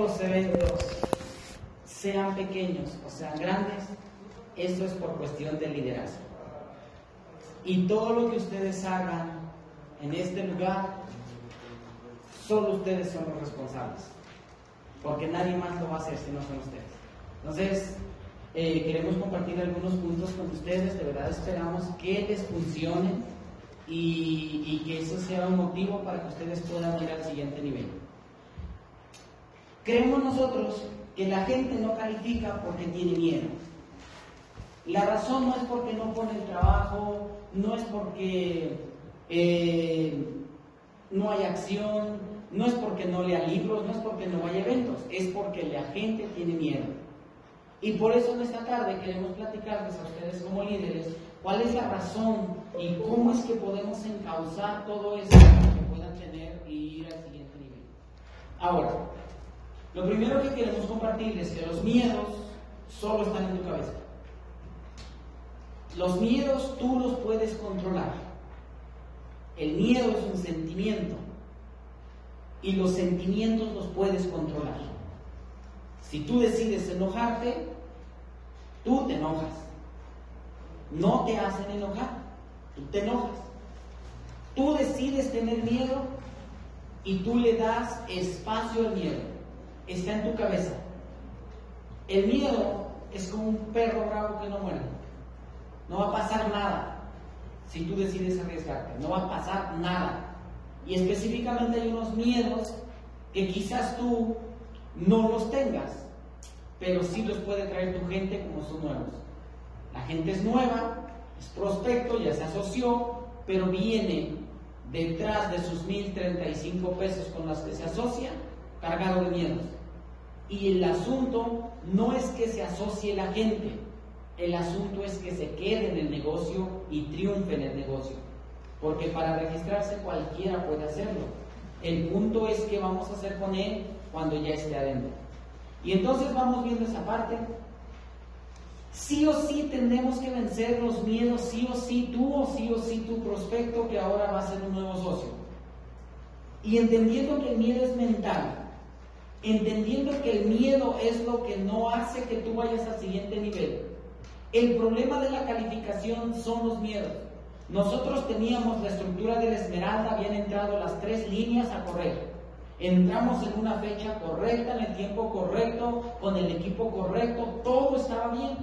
los eventos, sean pequeños o sean grandes, eso es por cuestión de liderazgo. Y todo lo que ustedes hagan en este lugar, solo ustedes son los responsables. Porque nadie más lo va a hacer si no son ustedes. Entonces, eh, queremos compartir algunos puntos con ustedes. De verdad esperamos que les funcione y, y que eso sea un motivo para que ustedes puedan ir al siguiente nivel. Creemos nosotros que la gente no califica porque tiene miedo. La razón no es porque no pone el trabajo, no es porque eh, no hay acción, no es porque no lea libros, no es porque no vaya eventos, es porque la gente tiene miedo. Y por eso en esta tarde queremos platicarles a ustedes como líderes cuál es la razón y cómo es que podemos encauzar todo eso para que puedan tener y ir al siguiente nivel. Ahora, lo primero que queremos compartirles es que los miedos solo están en tu cabeza. Los miedos tú los puedes controlar. El miedo es un sentimiento y los sentimientos los puedes controlar. Si tú decides enojarte, tú te enojas. No te hacen enojar, tú te enojas. Tú decides tener miedo y tú le das espacio al miedo. Está en tu cabeza. El miedo es como un perro bravo que no muere. No va a pasar nada si tú decides arriesgarte. No va a pasar nada. Y específicamente hay unos miedos que quizás tú no los tengas, pero sí los puede traer tu gente como son nuevos. La gente es nueva, es prospecto, ya se asoció, pero viene detrás de sus 1.035 pesos con los que se asocia, cargado de miedos. Y el asunto no es que se asocie la gente, el asunto es que se quede en el negocio y triunfe en el negocio. Porque para registrarse cualquiera puede hacerlo. El punto es qué vamos a hacer con él cuando ya esté adentro. Y entonces vamos viendo esa parte. Sí o sí tenemos que vencer los miedos, sí o sí tú o sí o sí tu prospecto que ahora va a ser un nuevo socio. Y entendiendo que el miedo es mental, entendiendo que el miedo es lo que no hace que tú vayas al siguiente nivel, el problema de la calificación son los miedos. Nosotros teníamos la estructura de la esmeralda, habían entrado las tres líneas a correr. Entramos en una fecha correcta, en el tiempo correcto, con el equipo correcto, todo estaba bien.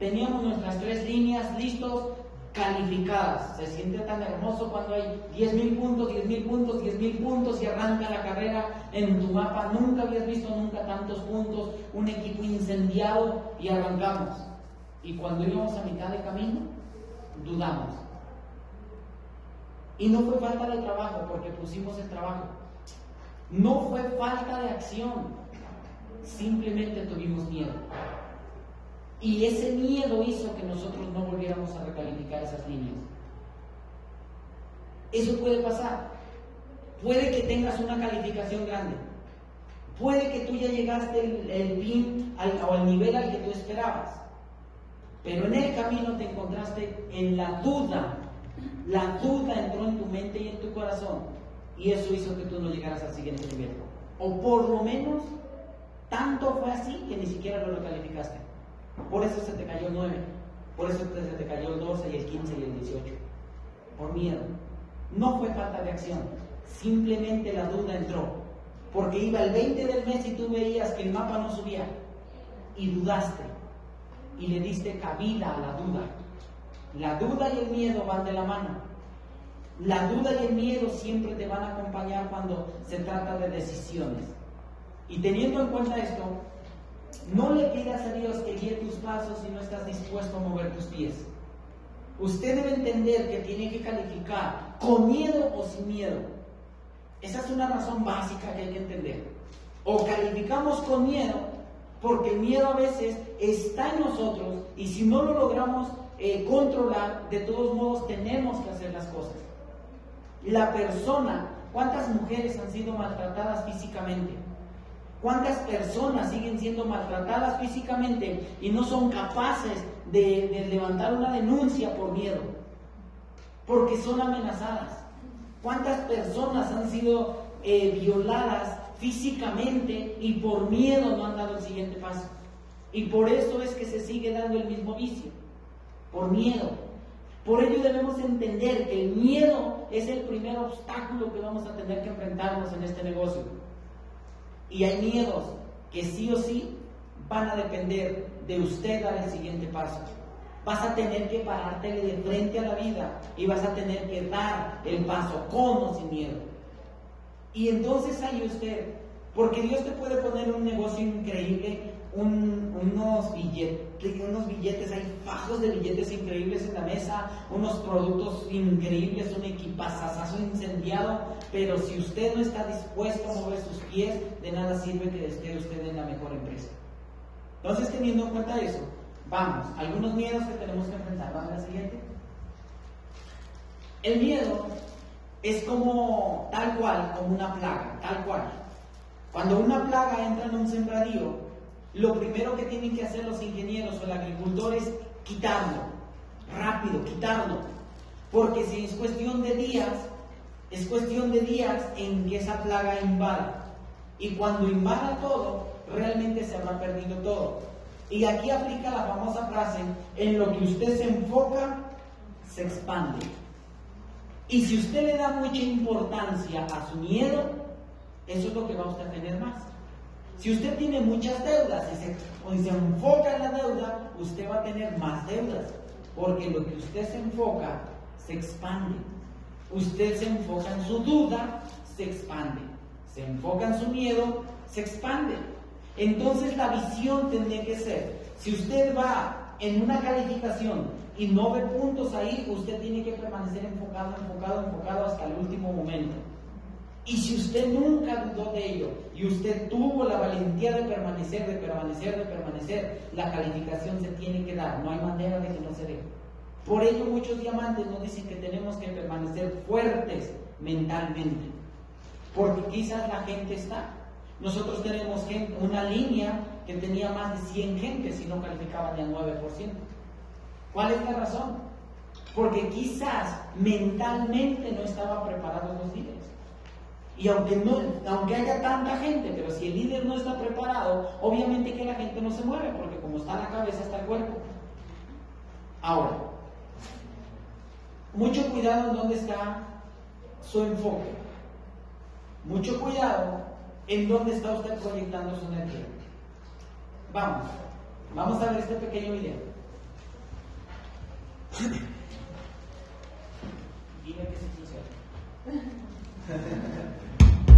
Teníamos nuestras tres líneas listos, calificadas. Se siente tan hermoso cuando hay 10 mil puntos, 10 mil puntos, 10 mil puntos y arranca la carrera en tu mapa. Nunca habías visto nunca tantos puntos, un equipo incendiado y arrancamos. Y cuando íbamos a mitad de camino, dudamos. Y no fue falta de trabajo, porque pusimos el trabajo. No fue falta de acción, simplemente tuvimos miedo. Y ese miedo hizo que nosotros no volviéramos a recalificar esas líneas. Eso puede pasar. Puede que tengas una calificación grande. Puede que tú ya llegaste el, el al, o al nivel al que tú esperabas. Pero en el camino te encontraste en la duda. La duda entró en tu mente y en tu corazón. Y eso hizo que tú no llegaras al siguiente nivel. O por lo menos, tanto fue así que ni siquiera lo calificaste. Por eso se te cayó el 9. Por eso se te cayó el 12 y el 15 y el 18. Por miedo. No fue falta de acción. Simplemente la duda entró. Porque iba el 20 del mes y tú veías que el mapa no subía. Y dudaste y le diste cabida a la duda. La duda y el miedo van de la mano. La duda y el miedo siempre te van a acompañar cuando se trata de decisiones. Y teniendo en cuenta esto, no le pidas a Dios que guíe tus pasos si no estás dispuesto a mover tus pies. Usted debe entender que tiene que calificar con miedo o sin miedo. Esa es una razón básica que hay que entender. O calificamos con miedo porque el miedo a veces está en nosotros y si no lo logramos eh, controlar, de todos modos tenemos que hacer las cosas. La persona, ¿cuántas mujeres han sido maltratadas físicamente? ¿Cuántas personas siguen siendo maltratadas físicamente y no son capaces de, levantar una denuncia por miedo? Porque son amenazadas. ¿Cuántas personas han sido eh, violadas físicamente y por miedo no han dado el siguiente paso. Y por eso es que se sigue dando el mismo vicio, por miedo. Por ello debemos entender que el miedo es el primer obstáculo que vamos a tener que enfrentarnos en este negocio. Y hay miedos que sí o sí van a depender de usted dar el siguiente paso. Vas a tener que pararte de frente a la vida y vas a tener que dar el paso con sin miedo. Y entonces ahí usted, porque Dios te puede poner un negocio increíble, unos, billetes, unos billetes, hay fajos de billetes increíbles en la mesa, unos productos increíbles, un equipazazo incendiado, pero si usted no está dispuesto a mover sus pies, de nada sirve que esté usted en la mejor empresa. Entonces, teniendo en cuenta eso, vamos, algunos miedos que tenemos que enfrentar. Vamos a la siguiente. El miedo es como tal cual, como una plaga, tal cual. Cuando una plaga entra en un sembradío, lo primero que tienen que hacer los ingenieros o el agricultor es quitarlo, rápido, quitarlo. Porque si es cuestión de días, es cuestión de días en que esa plaga invada. Y cuando invada todo, realmente se habrá perdido todo. Y aquí aplica la famosa frase, en lo que usted se enfoca, se expande. Y si usted le da mucha importancia a su miedo, eso es lo que va a tener más. Si usted tiene muchas deudas y se, se enfoca en la deuda, usted va a tener más deudas. Porque lo que usted se enfoca, se expande. Usted se enfoca en su duda, se expande. Se enfoca en su miedo, se expande. Entonces la visión tendría que ser, si usted va en una calificación y no ve puntos ahí, usted tiene que permanecer enfocado, enfocado, enfocado hasta el último momento. Y si usted nunca dudó de ello y usted tuvo la valentía de permanecer, de permanecer, de permanecer, la calificación se tiene que dar, no hay manera de que no se dé. Por ello muchos diamantes nos dicen que tenemos que permanecer fuertes mentalmente, porque quizás la gente está nosotros tenemos una línea que tenía más de 100 gentes y no calificaba ni al 9%. ¿Cuál es la razón? Porque quizás mentalmente no estaban preparados los líderes. Y aunque, no, aunque haya tanta gente, pero si el líder no está preparado, obviamente que la gente no se mueve, porque como está la cabeza, está el cuerpo. Ahora, mucho cuidado en dónde está su enfoque. Mucho cuidado en dónde está usted proyectando su energía. Vamos, vamos a ver este pequeño video. Dime que se funciona.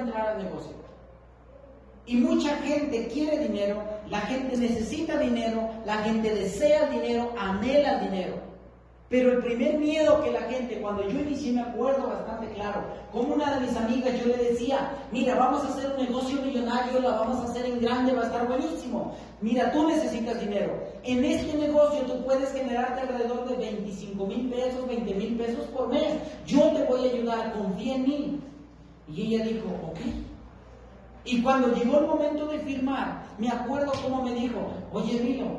entrar al negocio. Y mucha gente quiere dinero, la gente necesita dinero, la gente desea dinero, anhela dinero. Pero el primer miedo que la gente, cuando yo inicié, me acuerdo bastante claro, como una de mis amigas yo le decía, mira, vamos a hacer un negocio millonario, la vamos a hacer en grande, va a estar buenísimo. Mira, tú necesitas dinero. En este negocio tú puedes generarte alrededor de 25 mil pesos, 20 mil pesos por mes. Yo te voy a ayudar, confía en mí. Y ella dijo, ok. Y cuando llegó el momento de firmar, me acuerdo cómo me dijo, oye Milo,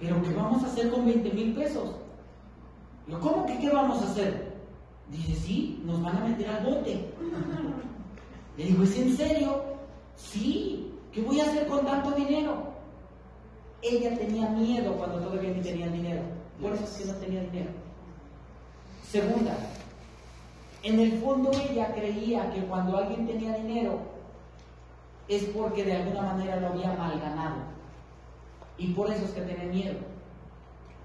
¿pero qué vamos a hacer con 20 mil pesos? Yo, ¿cómo que qué vamos a hacer? Dice, sí, nos van a meter al bote. Le digo, ¿es en serio? Sí, ¿qué voy a hacer con tanto dinero? Ella tenía miedo cuando todavía ni tenía dinero. Por eso es que no tenía dinero. Segunda, en el fondo ella creía que cuando alguien tenía dinero es porque de alguna manera lo había mal ganado. Y por eso es que tenía miedo.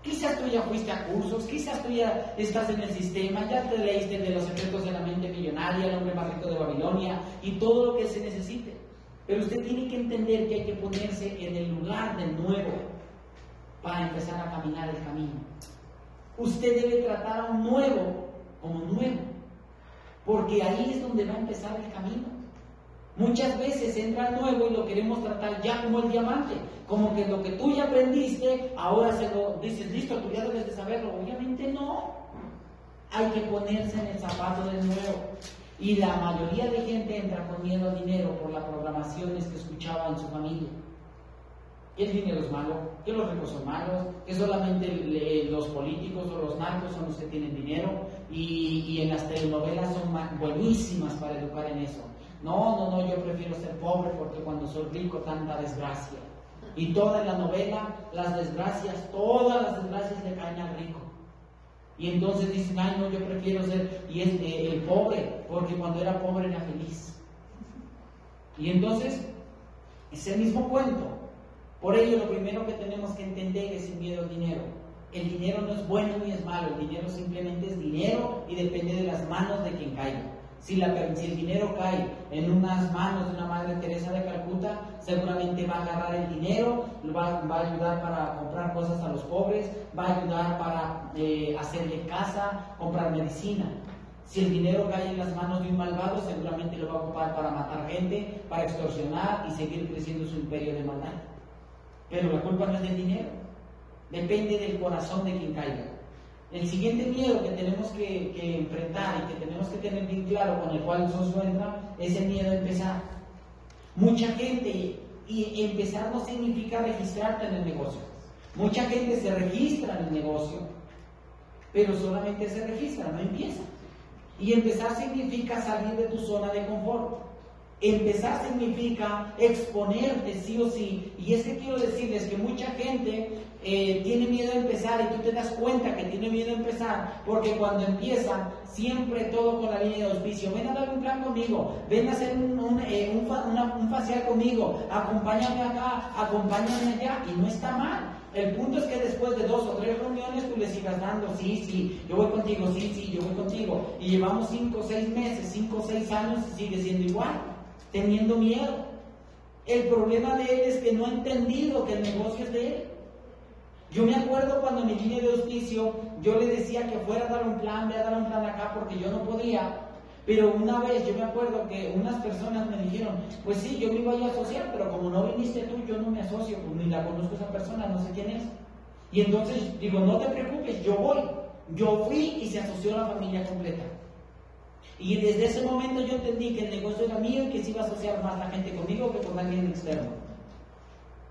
Quizás tú ya fuiste a cursos, quizás tú ya estás en el sistema, ya te leíste de los efectos de la mente millonaria, el hombre más rico de Babilonia y todo lo que se necesite. Pero usted tiene que entender que hay que ponerse en el lugar del nuevo para empezar a caminar el camino. Usted debe tratar a un nuevo como nuevo. Porque ahí es donde va a empezar el camino. Muchas veces entra nuevo y lo queremos tratar ya como el diamante, como que lo que tú ya aprendiste, ahora se lo dices, listo, tú ya debes de saberlo. Obviamente no. Hay que ponerse en el zapato del nuevo. Y la mayoría de gente entra con miedo al dinero por las programaciones que escuchaba en su familia que el dinero es malo, que los ricos son malos, que solamente los políticos o los narcos son los que tienen dinero y, en las telenovelas son buenísimas para educar en eso. No, no, no, yo prefiero ser pobre porque cuando soy rico tanta desgracia. Y toda la novela, las desgracias, todas las desgracias le caen al rico. Y entonces dicen, ay, no, yo prefiero ser y es, eh, el pobre, porque cuando era pobre era feliz. Y entonces, ese mismo cuento, por ello, lo primero que tenemos que entender es el miedo al dinero. El dinero no es bueno ni es malo, el dinero simplemente es dinero y depende de las manos de quien caiga. Si, el dinero cae en unas manos de una Madre Teresa de Calcuta, seguramente va a agarrar el dinero, va, a ayudar para comprar cosas a los pobres, va a ayudar para eh, hacerle casa, comprar medicina. Si el dinero cae en las manos de un malvado, seguramente lo va a ocupar para matar gente, para extorsionar y seguir creciendo su imperio de maldad. Pero la culpa no es del dinero, depende del corazón de quien caiga. El siguiente miedo que tenemos que, enfrentar y que tenemos que tener bien claro con el cual nosotros entra es el miedo a empezar. Mucha gente, y empezar no significa registrarte en el negocio. Mucha gente se registra en el negocio, pero solamente se registra, no empieza. Y empezar significa salir de tu zona de confort. Empezar significa exponerte sí o sí. Y es que quiero decirles que mucha gente eh, tiene miedo a empezar y tú te das cuenta que tiene miedo a empezar porque cuando empiezan siempre todo con la línea de auspicio. Ven a dar un plan conmigo, ven a hacer un, eh, un facial conmigo, acompáñame acá, acompáñame allá y no está mal. El punto es que después de dos o tres reuniones tú le sigas dando, sí, sí, yo voy contigo, sí, sí, yo voy contigo. Y llevamos cinco o seis meses, cinco o seis años y sigue siendo igual teniendo miedo. El problema de él es que no ha entendido que el negocio es de él. Yo me acuerdo cuando mi línea de auspicio, yo le decía que fuera a dar un plan, ve a dar un plan acá porque yo no podía. Pero una vez yo me acuerdo que unas personas me dijeron, pues sí, yo me iba a asociar, pero como no viniste tú, yo no me asocio, pues ni la conozco esa persona, no sé quién es. Y entonces digo, no te preocupes, yo voy. Yo fui y se asoció la familia completa. Y desde ese momento yo entendí que el negocio era mío y que se iba a asociar más la gente conmigo que con alguien externo.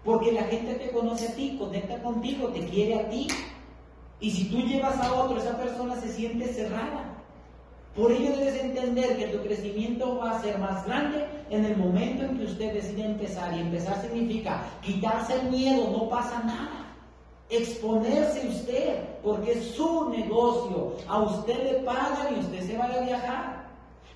Porque la gente te conoce a ti, conecta contigo, te quiere a ti. Y si tú llevas a otro, esa persona se siente cerrada. Por ello debes entender que tu crecimiento va a ser más grande en el momento en que usted decide empezar. Y empezar significa quitarse el miedo, no pasa nada. Exponerse usted, porque es su negocio. A usted le pagan y usted se va a viajar.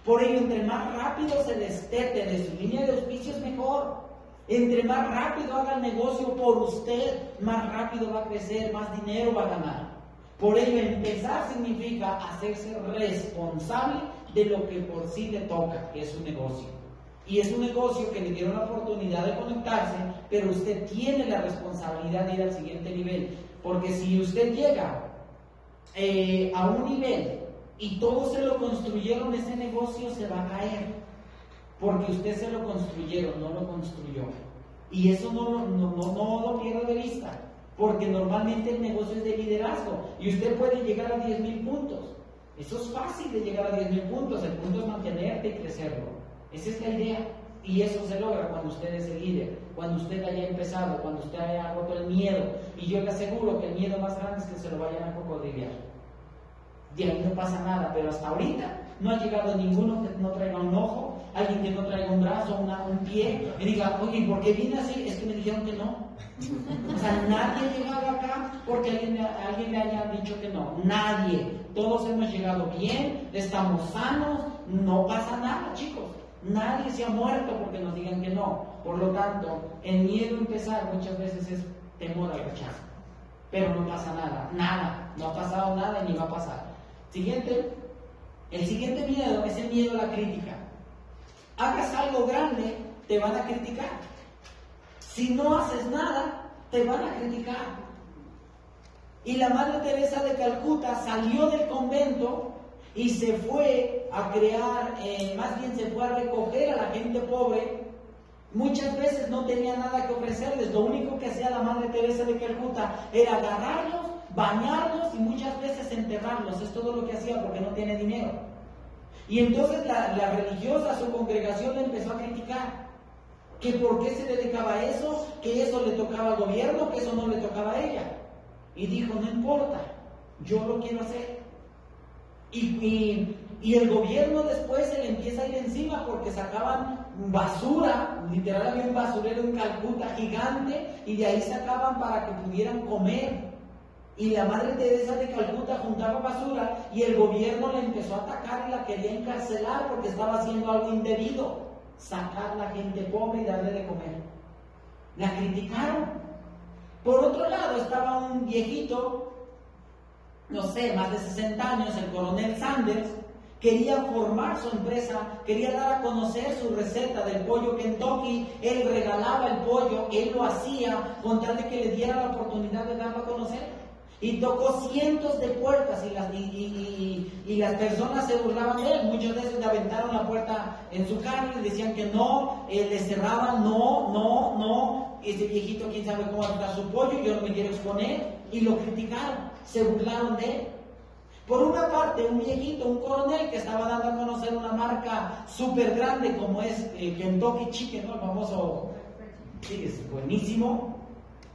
Por ello, entre más rápido se destete de su línea de auspicios, mejor. Entre más rápido haga el negocio por usted, más rápido va a crecer, más dinero va a ganar. Por ello, empezar significa hacerse responsable de lo que por sí le toca, que es un negocio. Y es un negocio que le dieron la oportunidad de conectarse, pero usted tiene la responsabilidad de ir al siguiente nivel. Porque si usted llega eh, a un nivel y todos se lo construyeron, ese negocio se va a caer. Porque usted se lo construyeron, no lo construyó. Y eso no, no, no, no lo pierda de vista. Porque normalmente el negocio es de liderazgo. Y usted puede llegar a 10 mil puntos. Eso es fácil de llegar a 10 mil puntos. El punto es mantenerte y crecerlo. Esa es la idea. Y eso se logra cuando usted es el líder, cuando usted haya empezado, cuando usted haya roto el miedo. Y yo le aseguro que el miedo más grande es que se lo vayan a cocodrilear. De ahí no pasa nada, pero hasta ahorita no ha llegado ninguno que no traiga un ojo, alguien que no traiga un brazo, un pie, y diga, oye, ¿por qué vine así? Es que me dijeron que no. O sea, nadie ha llegado acá porque alguien, le haya dicho que no. Nadie. Todos hemos llegado bien, estamos sanos, no pasa nada, chicos. Nadie se ha muerto porque nos digan que no. Por lo tanto, el miedo a empezar muchas veces es temor al rechazo. Pero no pasa nada, nada. No ha pasado nada ni va a pasar. Siguiente. El siguiente miedo es el miedo a la crítica. Hagas algo grande, te van a criticar. Si no haces nada, te van a criticar. Y la Madre Teresa de Calcuta salió del convento y se fue a crear, eh, más bien se fue a recoger a la gente pobre. Muchas veces no tenía nada que ofrecerles, lo único que hacía la Madre Teresa de Calcuta era agarrarlos, bañarlos y muchas veces enterrarlos. Es todo lo que hacía porque no tiene dinero. Y entonces la, religiosa, su congregación, le empezó a criticar. Que por qué se dedicaba a eso, que eso le tocaba al gobierno, que eso no le tocaba a ella. Y dijo, no importa, yo lo quiero hacer. Y, el gobierno después se le empieza a ir encima porque sacaban basura, literal había un basurero en Calcuta gigante y de ahí sacaban para que pudieran comer. Y la madre Teresa de Calcuta juntaba basura y el gobierno le empezó a atacar y la quería encarcelar porque estaba haciendo algo indebido, sacar a la gente pobre y darle de comer. La criticaron. Por otro lado estaba un viejito no sé, más de 60 años, el coronel Sanders, quería formar su empresa, quería dar a conocer su receta del pollo Kentucky, él regalaba el pollo, él lo hacía con tal de que le diera la oportunidad de darlo a conocer. Y tocó cientos de puertas y las, y, las personas se burlaban de él. Muchas veces le aventaron la puerta en su carro y decían que no, eh, le cerraban, no, no, no. Ese viejito, quién sabe cómo va su pollo, yo no me quiero exponer. Y lo criticaron se burlaron de él. Por una parte, un viejito, un coronel que estaba dando a conocer una marca súper grande como es eh, Kentucky Chicken, ¿no? el famoso, sí, es buenísimo,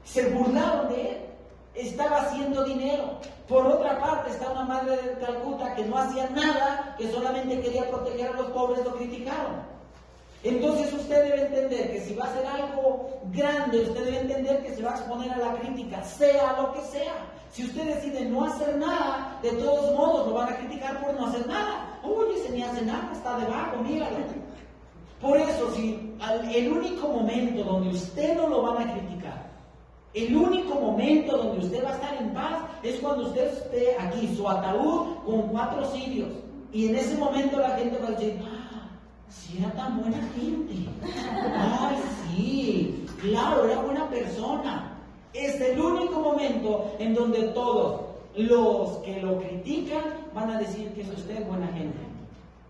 se burlaron de él. Estaba haciendo dinero. Por otra parte, está una madre de Calcuta que no hacía nada, que solamente quería proteger a los pobres, lo criticaron. Entonces usted debe entender que si va a hacer algo grande, usted debe entender que se va a exponer a la crítica, sea lo que sea. Si usted decide no hacer nada, de todos modos lo van a criticar por no hacer nada. Oye, se ni hace nada, está debajo, míralo. Por eso, si el único momento donde usted no lo van a criticar, el único momento donde usted va a estar en paz es cuando usted esté aquí, su ataúd con cuatro sirios. Y en ese momento la gente va a decir, si era tan buena gente. Ay, sí, claro, era buena persona. Es el único momento en donde todos los que lo critican van a decir que es usted buena gente.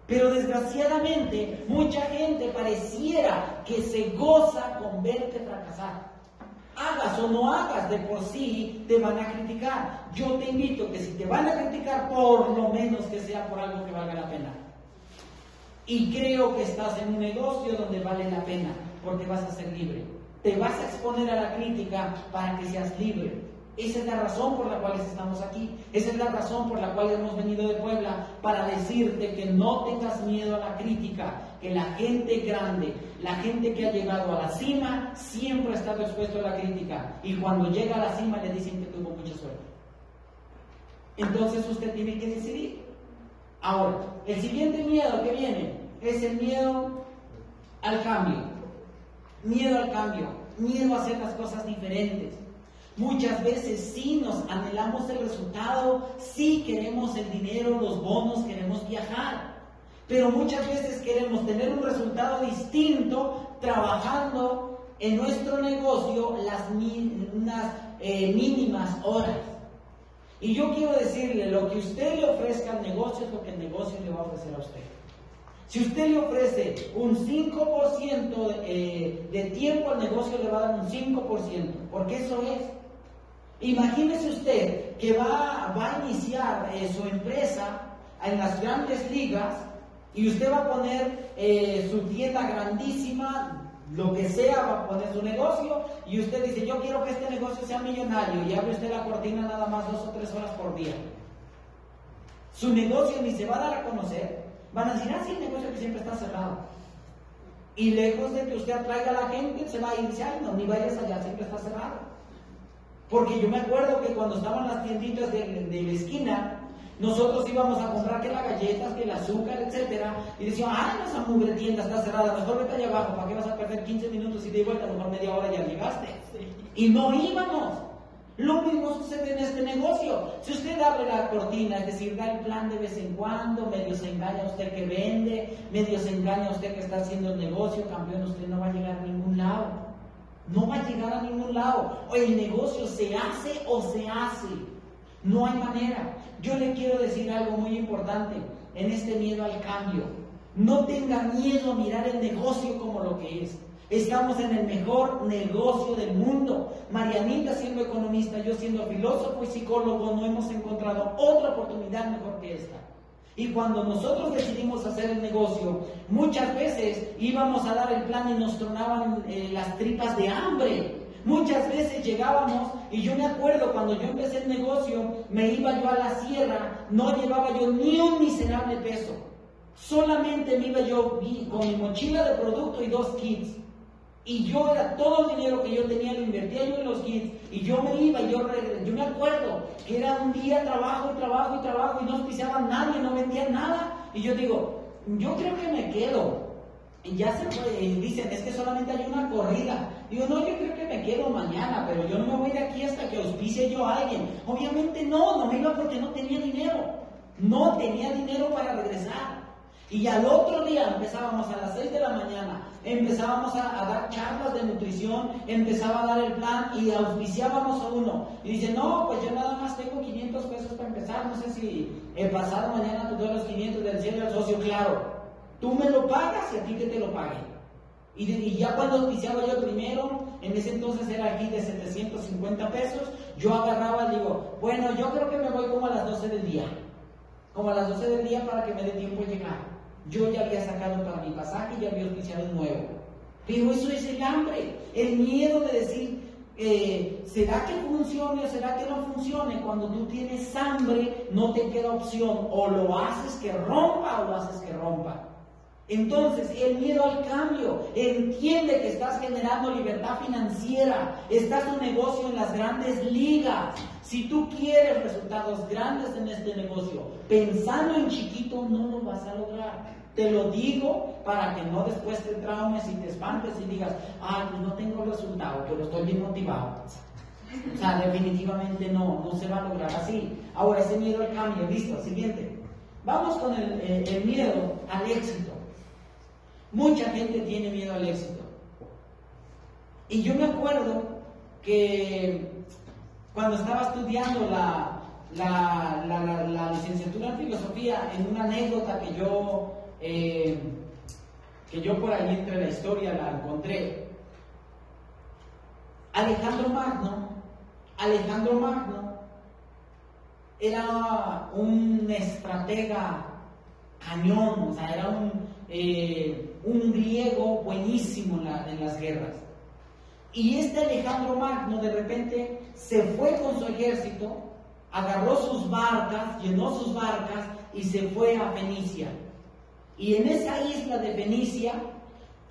Pero desgraciadamente mucha gente pareciera que se goza con verte fracasar. Hagas o no hagas, de por sí te van a criticar. Yo te invito que si te van a criticar, por lo menos que sea por algo que valga la pena. Y creo que estás en un negocio donde vale la pena, porque vas a ser libre. Te vas a exponer a la crítica para que seas libre. Esa es la razón por la cual estamos aquí. Esa es la razón por la cual hemos venido de Puebla, para decirte que no tengas miedo a la crítica, que la gente grande, la gente que ha llegado a la cima, siempre ha estado expuesto a la crítica. Y cuando llega a la cima le dicen que tuvo mucha suerte. Entonces usted tiene que decidir. Ahora, el siguiente miedo que viene es el miedo al cambio. Miedo al cambio, miedo a hacer las cosas diferentes. Muchas veces sí nos anhelamos el resultado, sí queremos el dinero, los bonos, queremos viajar. Pero muchas veces queremos tener un resultado distinto trabajando en nuestro negocio las eh, mínimas horas. Y yo quiero decirle, lo que usted le ofrezca al negocio es lo que el negocio le va a ofrecer a usted. Si usted le ofrece un 5% eh, de tiempo al negocio, le va a dar un 5%, porque eso es. Imagínese usted que va, a iniciar eh, su empresa en las grandes ligas y usted va a poner eh, su tienda grandísima, lo que sea, va a poner su negocio y usted dice, yo quiero que este negocio sea millonario y abre usted la cortina nada más dos o tres horas por día. Su negocio ni se va a dar a conocer. Van a decir, ah, sí, el negocio que siempre está cerrado. Y lejos de que usted atraiga a la gente, se va a ir, no, ni vayas allá, siempre está cerrado. Porque yo me acuerdo que cuando estaban las tienditas de, de la esquina, nosotros íbamos a comprar que las galletas, que el azúcar, etcétera, y decíamos, ah, no, esa mugre tienda está cerrada, mejor vete allá abajo, ¿para qué vas a perder 15 minutos y de vuelta? A lo mejor media hora ya llegaste. Y no íbamos. Lo mismo sucede en este negocio. Si usted abre la cortina, es decir, da el plan de vez en cuando, medio se engaña a usted que vende, medio se engaña a usted que está haciendo el negocio, campeón, usted no va a llegar a ningún lado. No va a llegar a ningún lado. O el negocio se hace o se hace. No hay manera. Yo le quiero decir algo muy importante en este miedo al cambio. No tenga miedo a mirar el negocio como lo que es. Estamos en el mejor negocio del mundo. Marianita siendo economista, yo siendo filósofo y psicólogo, no hemos encontrado otra oportunidad mejor. Y cuando nosotros decidimos hacer el negocio, muchas veces íbamos a dar el plan y nos tronaban eh, las tripas de hambre. Muchas veces llegábamos y yo me acuerdo cuando yo empecé el negocio, me iba yo a la sierra, no llevaba yo ni un miserable peso. Solamente me iba yo con mi mochila de producto y dos kits. Y yo era todo el dinero que yo tenía, lo invertía yo en los kits. Y yo me iba, y yo, yo me acuerdo que era un día trabajo y trabajo y trabajo y no auspiciaban nadie, no vendían nada. Y yo digo, yo creo que me quedo. Y ya se fue, y dicen, es que solamente hay una corrida. Digo, no, yo creo que me quedo mañana, pero yo no me voy de aquí hasta que auspicie yo a alguien. Obviamente no, no me iba porque no tenía dinero. No tenía dinero para regresar. Y al otro día empezábamos a las 6 de la mañana, empezábamos a, dar charlas de nutrición, empezaba a dar el plan y auspiciábamos a uno. Y dice, no, pues yo nada más tengo 500 pesos para empezar, no sé si el pasado mañana te doy los 500 del cielo al socio, claro. Tú me lo pagas y a ti que te lo pague. Y, ya cuando auspiciaba yo primero, en ese entonces era aquí de 750 pesos, yo agarraba y digo, bueno, yo creo que me voy como a las 12 del día. Como a las 12 del día para que me dé tiempo de llegar. Yo ya había sacado para mi pasaje y ya había auspiciado un nuevo. Pero eso es el hambre, el miedo de decir, eh, ¿será que funcione o será que no funcione? Cuando tú tienes hambre, no te queda opción. O lo haces que rompa o lo haces que rompa. Entonces, el miedo al cambio, entiende que estás generando libertad financiera, estás un negocio en las grandes ligas. Si tú quieres resultados grandes en este negocio, pensando en chiquito, no lo vas a lograr. Te lo digo para que no después te traumes y te espantes y digas, ay, pues no tengo resultado, pero estoy bien motivado. O sea, definitivamente no, no se va a lograr así. Ahora, ese miedo al cambio, listo, siguiente. Vamos con el, el miedo al éxito. Mucha gente tiene miedo al éxito. Y yo me acuerdo que cuando estaba estudiando la, la, licenciatura en filosofía, en una anécdota que yo, eh, que yo por ahí entre la historia la encontré, Alejandro Magno, Alejandro Magno era un estratega cañón, o sea, era un, eh, un griego buenísimo en, las guerras. Y este Alejandro Magno de repente se fue con su ejército, agarró sus barcas, llenó sus barcas y se fue a Fenicia. Y en esa isla de Fenicia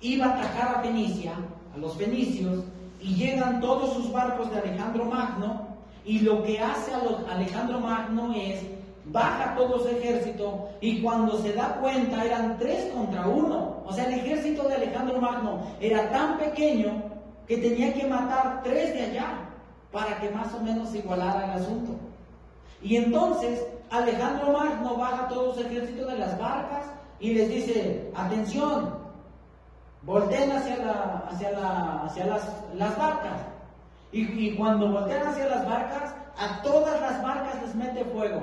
iba a atacar a Fenicia, a los fenicios, y llegan todos sus barcos de Alejandro Magno, y lo que hace a Alejandro Magno es baja todo su ejército y cuando se da cuenta eran tres contra uno. O sea, el ejército de Alejandro Magno era tan pequeño que tenía que matar tres de allá para que más o menos igualara el asunto. Y entonces Alejandro Magno baja todo su ejército de las barcas y les dice, atención, volteen hacia, hacia, hacia las, las barcas. Y, y, cuando voltean hacia las barcas, a todas las barcas les mete fuego.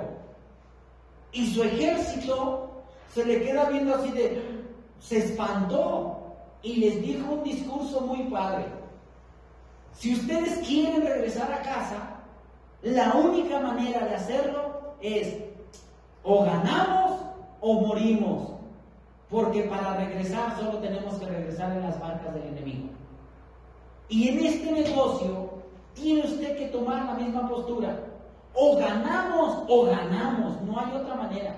Y su ejército se le queda viendo así de, se espantó y les dijo un discurso muy padre. Si ustedes quieren regresar a casa, la única manera de hacerlo es o ganamos o morimos. Porque para regresar solo tenemos que regresar en las barcas del enemigo. Y en este negocio tiene usted que tomar la misma postura. O ganamos o ganamos, no hay otra manera.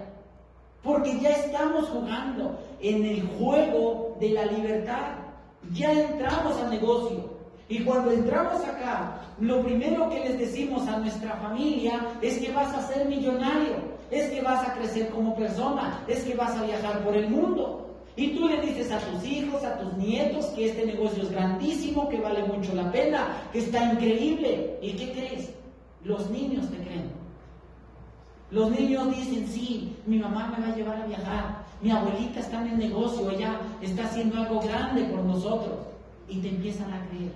Porque ya estamos jugando en el juego de la libertad. Ya entramos al negocio. Y cuando entramos acá, lo primero que les decimos a nuestra familia es que vas a ser millonario, es que vas a crecer como persona, es que vas a viajar por el mundo. Y tú le dices a tus hijos, a tus nietos, que este negocio es grandísimo, que vale mucho la pena, que está increíble. ¿Y qué crees? Los niños te creen. Los niños dicen, sí, mi mamá me va a llevar a viajar, mi abuelita está en el negocio, ella está haciendo algo grande por nosotros. Y te empiezan a creer.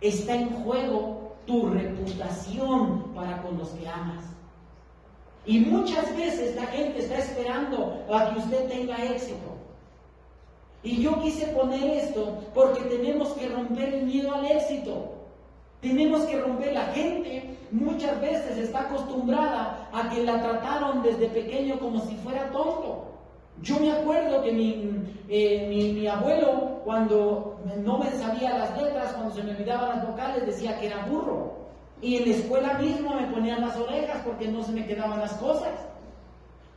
Está en juego tu reputación para con los que amas. Y muchas veces la gente está esperando a que usted tenga éxito. Y yo quise poner esto porque tenemos que romper el miedo al éxito. Tenemos que romper la gente. Muchas veces está acostumbrada a que la trataron desde pequeño como si fuera tonto. Yo me acuerdo que mi, eh, mi, mi, abuelo, cuando no me sabía las letras, cuando se me olvidaban las vocales, decía que era burro. Y en la escuela mismo me ponían las orejas porque no se me quedaban las cosas.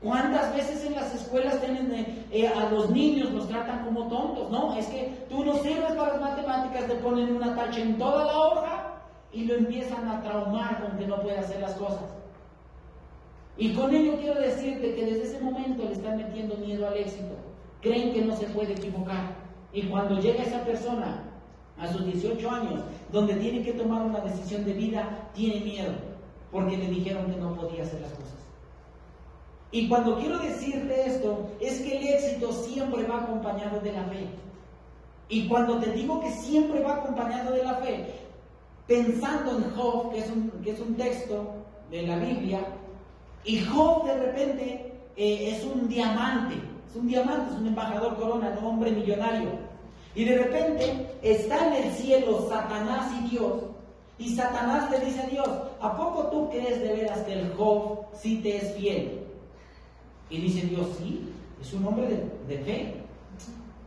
¿Cuántas veces en las escuelas tienen eh, eh, a los niños los tratan como tontos? No, es que tú no sirves para las matemáticas, te ponen una tacha en toda la hoja y lo empiezan a traumar con que no puede hacer las cosas. Y con ello quiero decirte que desde ese momento le están metiendo miedo al éxito. Creen que no se puede equivocar. Y cuando llega esa persona a sus 18 años, donde tiene que tomar una decisión de vida, tiene miedo, porque le dijeron que no podía hacer las cosas. Y cuando quiero decirte esto, es que el éxito siempre va acompañado de la fe. Y cuando te digo que siempre va acompañado de la fe, pensando en Job, que es un, que es un texto de la Biblia, y Job de repente eh, es un diamante, es un diamante, es un embajador corona, un hombre millonario. Y de repente está en el cielo Satanás y Dios. Y Satanás le dice a Dios, ¿a poco tú crees de veras que el Job sí te es fiel? Y dice Dios, sí, es un hombre de, fe.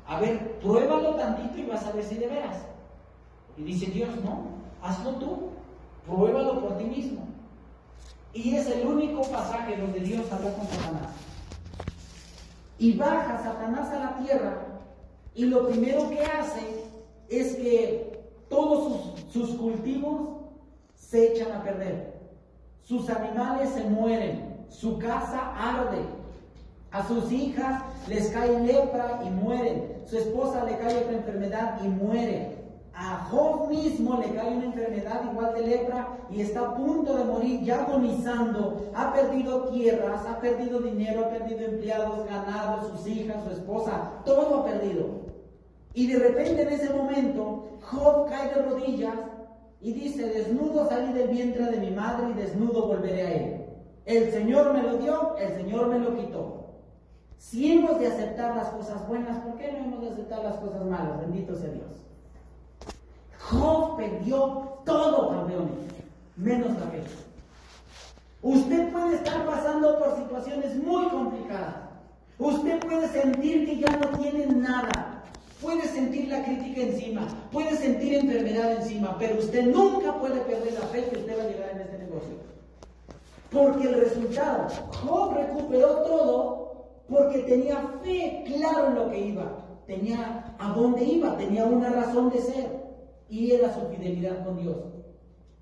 A ver, pruébalo tantito y vas a ver si de veras. Y dice Dios, no, hazlo tú, pruébalo por ti mismo. Y es el único pasaje donde Dios habló con Satanás. Y baja Satanás a la tierra y lo primero que hace es que todos sus, cultivos se echan a perder. Sus animales se mueren, su casa arde, a sus hijas les cae lepra y mueren. Su esposa le cae otra enfermedad y muere. A Job mismo le cae una enfermedad igual de lepra y está a punto de morir, ya agonizando. Ha perdido tierras, ha perdido dinero, ha perdido empleados, ganado, sus hijas, su esposa, todo ha perdido. Y de repente en ese momento, Job cae de rodillas y dice, desnudo salí del vientre de mi madre y desnudo volveré a él. El Señor me lo dio, el Señor me lo quitó. Si hemos de aceptar las cosas buenas, ¿por qué no hemos de aceptar las cosas malas? Bendito sea Dios. Job perdió todo, campeones, menos la fe. Usted puede estar pasando por situaciones muy complicadas. Usted puede sentir que ya no tiene nada. Puede sentir la crítica encima. Puede sentir enfermedad encima. Pero usted nunca puede perder la fe que usted va a llegar en este negocio. Porque el resultado, Job recuperó todo porque tenía fe claro en lo que iba, tenía a dónde iba, tenía una razón de ser y era su fidelidad con Dios.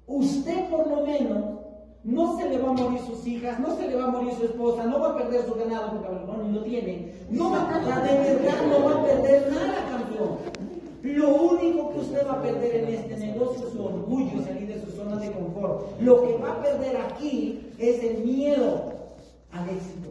Usted por lo menos no se le va a morir sus hijas, no se le va a morir su esposa, no va a perder su ganado porque lo tiene, no va a, de verdad no va a perder nada, campeón. Lo único que usted va a perder en este negocio es su orgullo, salir de su zona de confort. Lo que va a perder aquí es el miedo al éxito.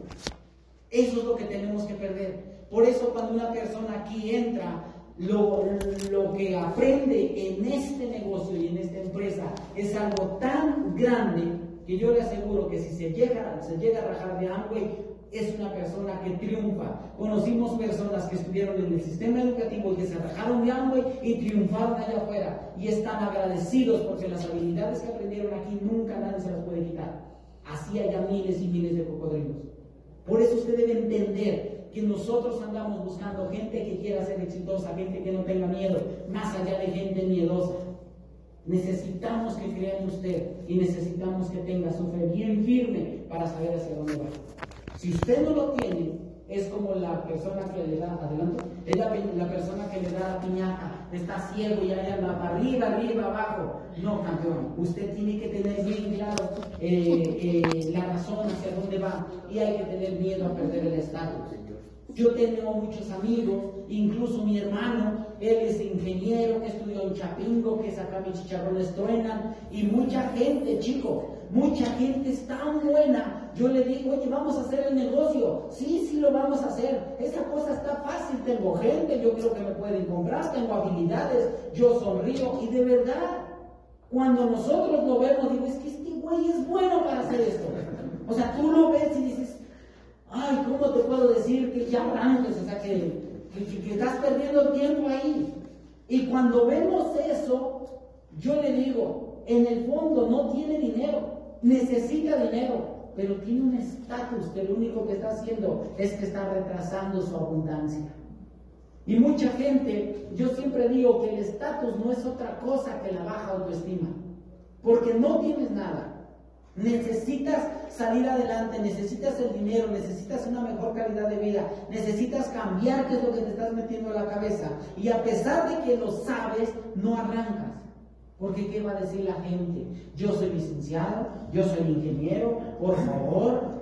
Eso es lo que tenemos que perder. Por eso cuando una persona aquí entra, lo, lo, que aprende en este negocio y en esta empresa es algo tan grande que yo le aseguro que si se llega, se llega a rajar de Amway, es una persona que triunfa. Conocimos personas que estuvieron en el sistema educativo y que se rajaron de Amway y triunfaron allá afuera y están agradecidos porque las habilidades que aprendieron aquí nunca nadie se las puede quitar. Así haya miles y miles de cocodrilos. Por eso usted debe entender que nosotros andamos buscando gente que quiera ser exitosa, gente que no tenga miedo, más allá de gente miedosa. Necesitamos que crea en usted y necesitamos que tenga su fe bien firme para saber hacia dónde va. Si usted no lo tiene, es como la persona que le da, adelante, es la, persona que le da la piñata, está ciego y ahí anda arriba, arriba, abajo. No, campeón, usted tiene que tener bien claro eh, eh, la razón hacia dónde va y hay que tener miedo a perder el estatus. Yo tengo muchos amigos, incluso mi hermano, él es ingeniero que estudió en Chapingo, que saca mis chicharrones truenan, y mucha gente, chico, mucha gente es tan buena. Yo le digo, oye, vamos a hacer el negocio. Sí, sí lo vamos a hacer. Esa cosa está fácil, tengo gente, yo creo que me pueden comprar, tengo habilidades, yo sonrío, y de verdad, cuando nosotros lo vemos, digo, es que este güey es bueno para hacer esto. O sea, tú lo ves y dices, ay, ¿cómo te puedo decir que ya arranques? O sea, que, que, estás perdiendo tiempo ahí. Y cuando vemos eso, yo le digo, en el fondo no tiene dinero, necesita dinero, pero tiene un estatus que lo único que está haciendo es que está retrasando su abundancia. Y mucha gente, yo siempre digo que el estatus no es otra cosa que la baja autoestima, porque no tienes nada, Necesitas salir adelante, necesitas el dinero, necesitas una mejor calidad de vida, necesitas cambiar qué es lo que te estás metiendo en la cabeza. Y a pesar de que lo sabes, no arrancas. Porque ¿qué va a decir la gente? Yo soy licenciado, yo soy ingeniero, por favor.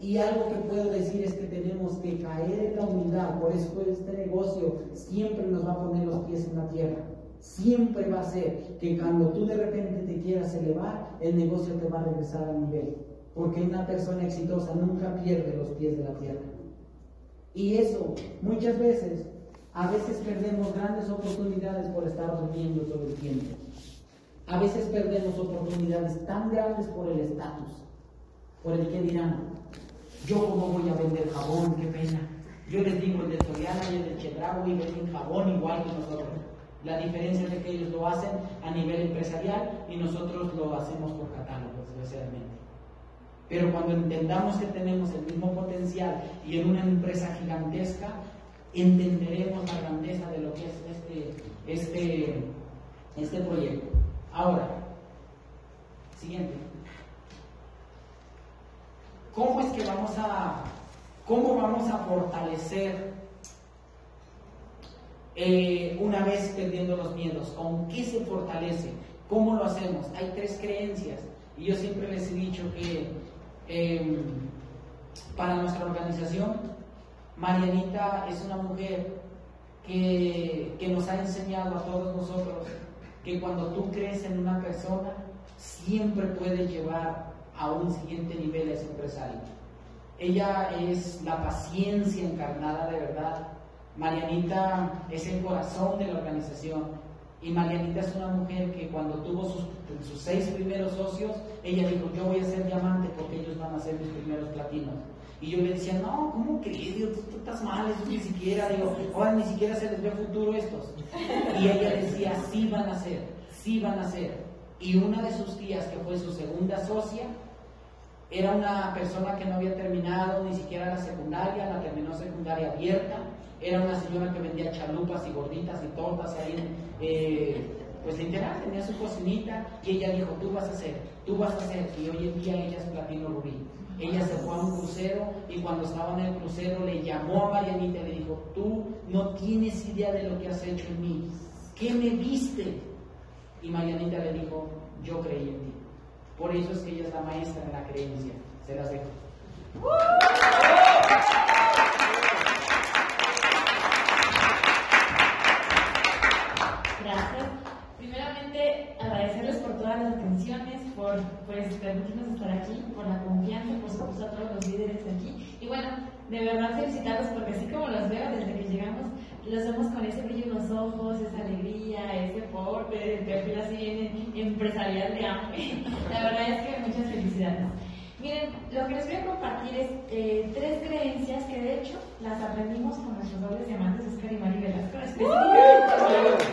Y algo que puedo decir es que tenemos que caer en la humildad. Por eso este negocio siempre nos va a poner los pies en la tierra. Siempre va a ser que cuando tú de repente te quieras elevar, el negocio te va a regresar al nivel. Porque una persona exitosa nunca pierde los pies de la tierra. Y eso, muchas veces, a veces perdemos grandes oportunidades por estar durmiendo todo el tiempo. A veces perdemos oportunidades tan grandes por el estatus, por el que dirán, yo cómo voy a vender jabón, qué pena. Yo les digo, el de Soriana y el de Chedraui venden jabón igual que nosotros. La diferencia es que ellos lo hacen a nivel empresarial y nosotros lo hacemos por catálogo, desgraciadamente. Pero cuando entendamos que tenemos el mismo potencial y en una empresa gigantesca, entenderemos la grandeza de lo que es este, este, este proyecto. Ahora, siguiente. ¿Cómo es que vamos a, cómo vamos a fortalecer eh, una vez perdiendo los miedos? ¿Con qué se fortalece? ¿Cómo lo hacemos? Hay tres creencias y yo siempre les he dicho que em, para nuestra organización, Marianita es una mujer que, que nos ha enseñado a todos nosotros que cuando tú crees en una persona, siempre puedes llevar a un siguiente nivel a ese empresario. Ella es la paciencia encarnada de verdad, Marianita es el corazón de la organización y Marianita es una mujer que cuando tuvo sus, seis primeros socios, ella dijo, yo voy a ser diamante porque ellos van a ser mis primeros platinos. Y yo le decía, no, ¿cómo crees? Digo, tú, estás mal, eso ni siquiera, digo, ahora ni siquiera se les ve futuro estos. Y ella decía, sí van a ser, sí van a ser. Y una de sus tías, que fue su segunda socia, era una persona que no había terminado ni siquiera la secundaria, la terminó secundaria abierta, era una señora que vendía chalupas y gorditas y tortas ahí, eh, pues literal, tenía su cocinita y ella dijo, tú vas a hacer, tú vas a hacer, y hoy en día ella es platino rubí. Ella se fue a un crucero y cuando estaba en el crucero le llamó a Marianita y le dijo, tú no tienes idea de lo que has hecho en mí, ¿qué me viste? Y Marianita le dijo, yo creí en ti. Por eso es que ella es la maestra en la creencia. Se las dejo. las atenciones, por pues, permitirnos estar aquí, por la confianza, por supuesto a todos los líderes aquí. Y bueno, de verdad felicitarlos porque así como los veo desde que llegamos, los vemos con ese brillo en los ojos, esa alegría, ese porte, el perfil así bien empresarial de hambre. La verdad es que muchas felicidades. Miren, lo que les voy a compartir es eh, tres creencias que de hecho las aprendimos con nuestros dobles diamantes, Oscar y Mari Velasco. Específicamente,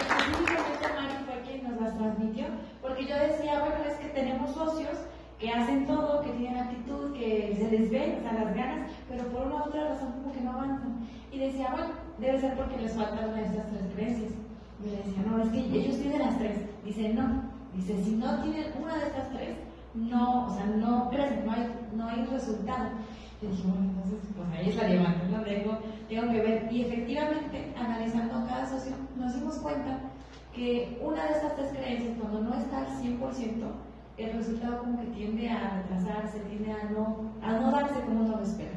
específicamente Mari fue quien nos las transmitió, porque yo decía, bueno, es que tenemos socios que hacen todo, que tienen actitud, que se les ve, o sea, las ganas, pero por una u otra razón como que no avanzan. Y decía, bueno, debe ser porque les falta una de estas tres creencias. Y le decía, no, es que ellos tienen las tres. Dice, no. Dice, si no tienen una de estas tres, no, o sea, no crecen, no hay, no hay resultado. Y dije, bueno, entonces, pues ahí es la ¿no? Tengo, tengo que ver. Y efectivamente, analizando cada socio, nos dimos cuenta que una de estas tres creencias, cuando no está al 100%, el resultado como que tiende a retrasarse, tiende a no, a no darse como uno lo espera.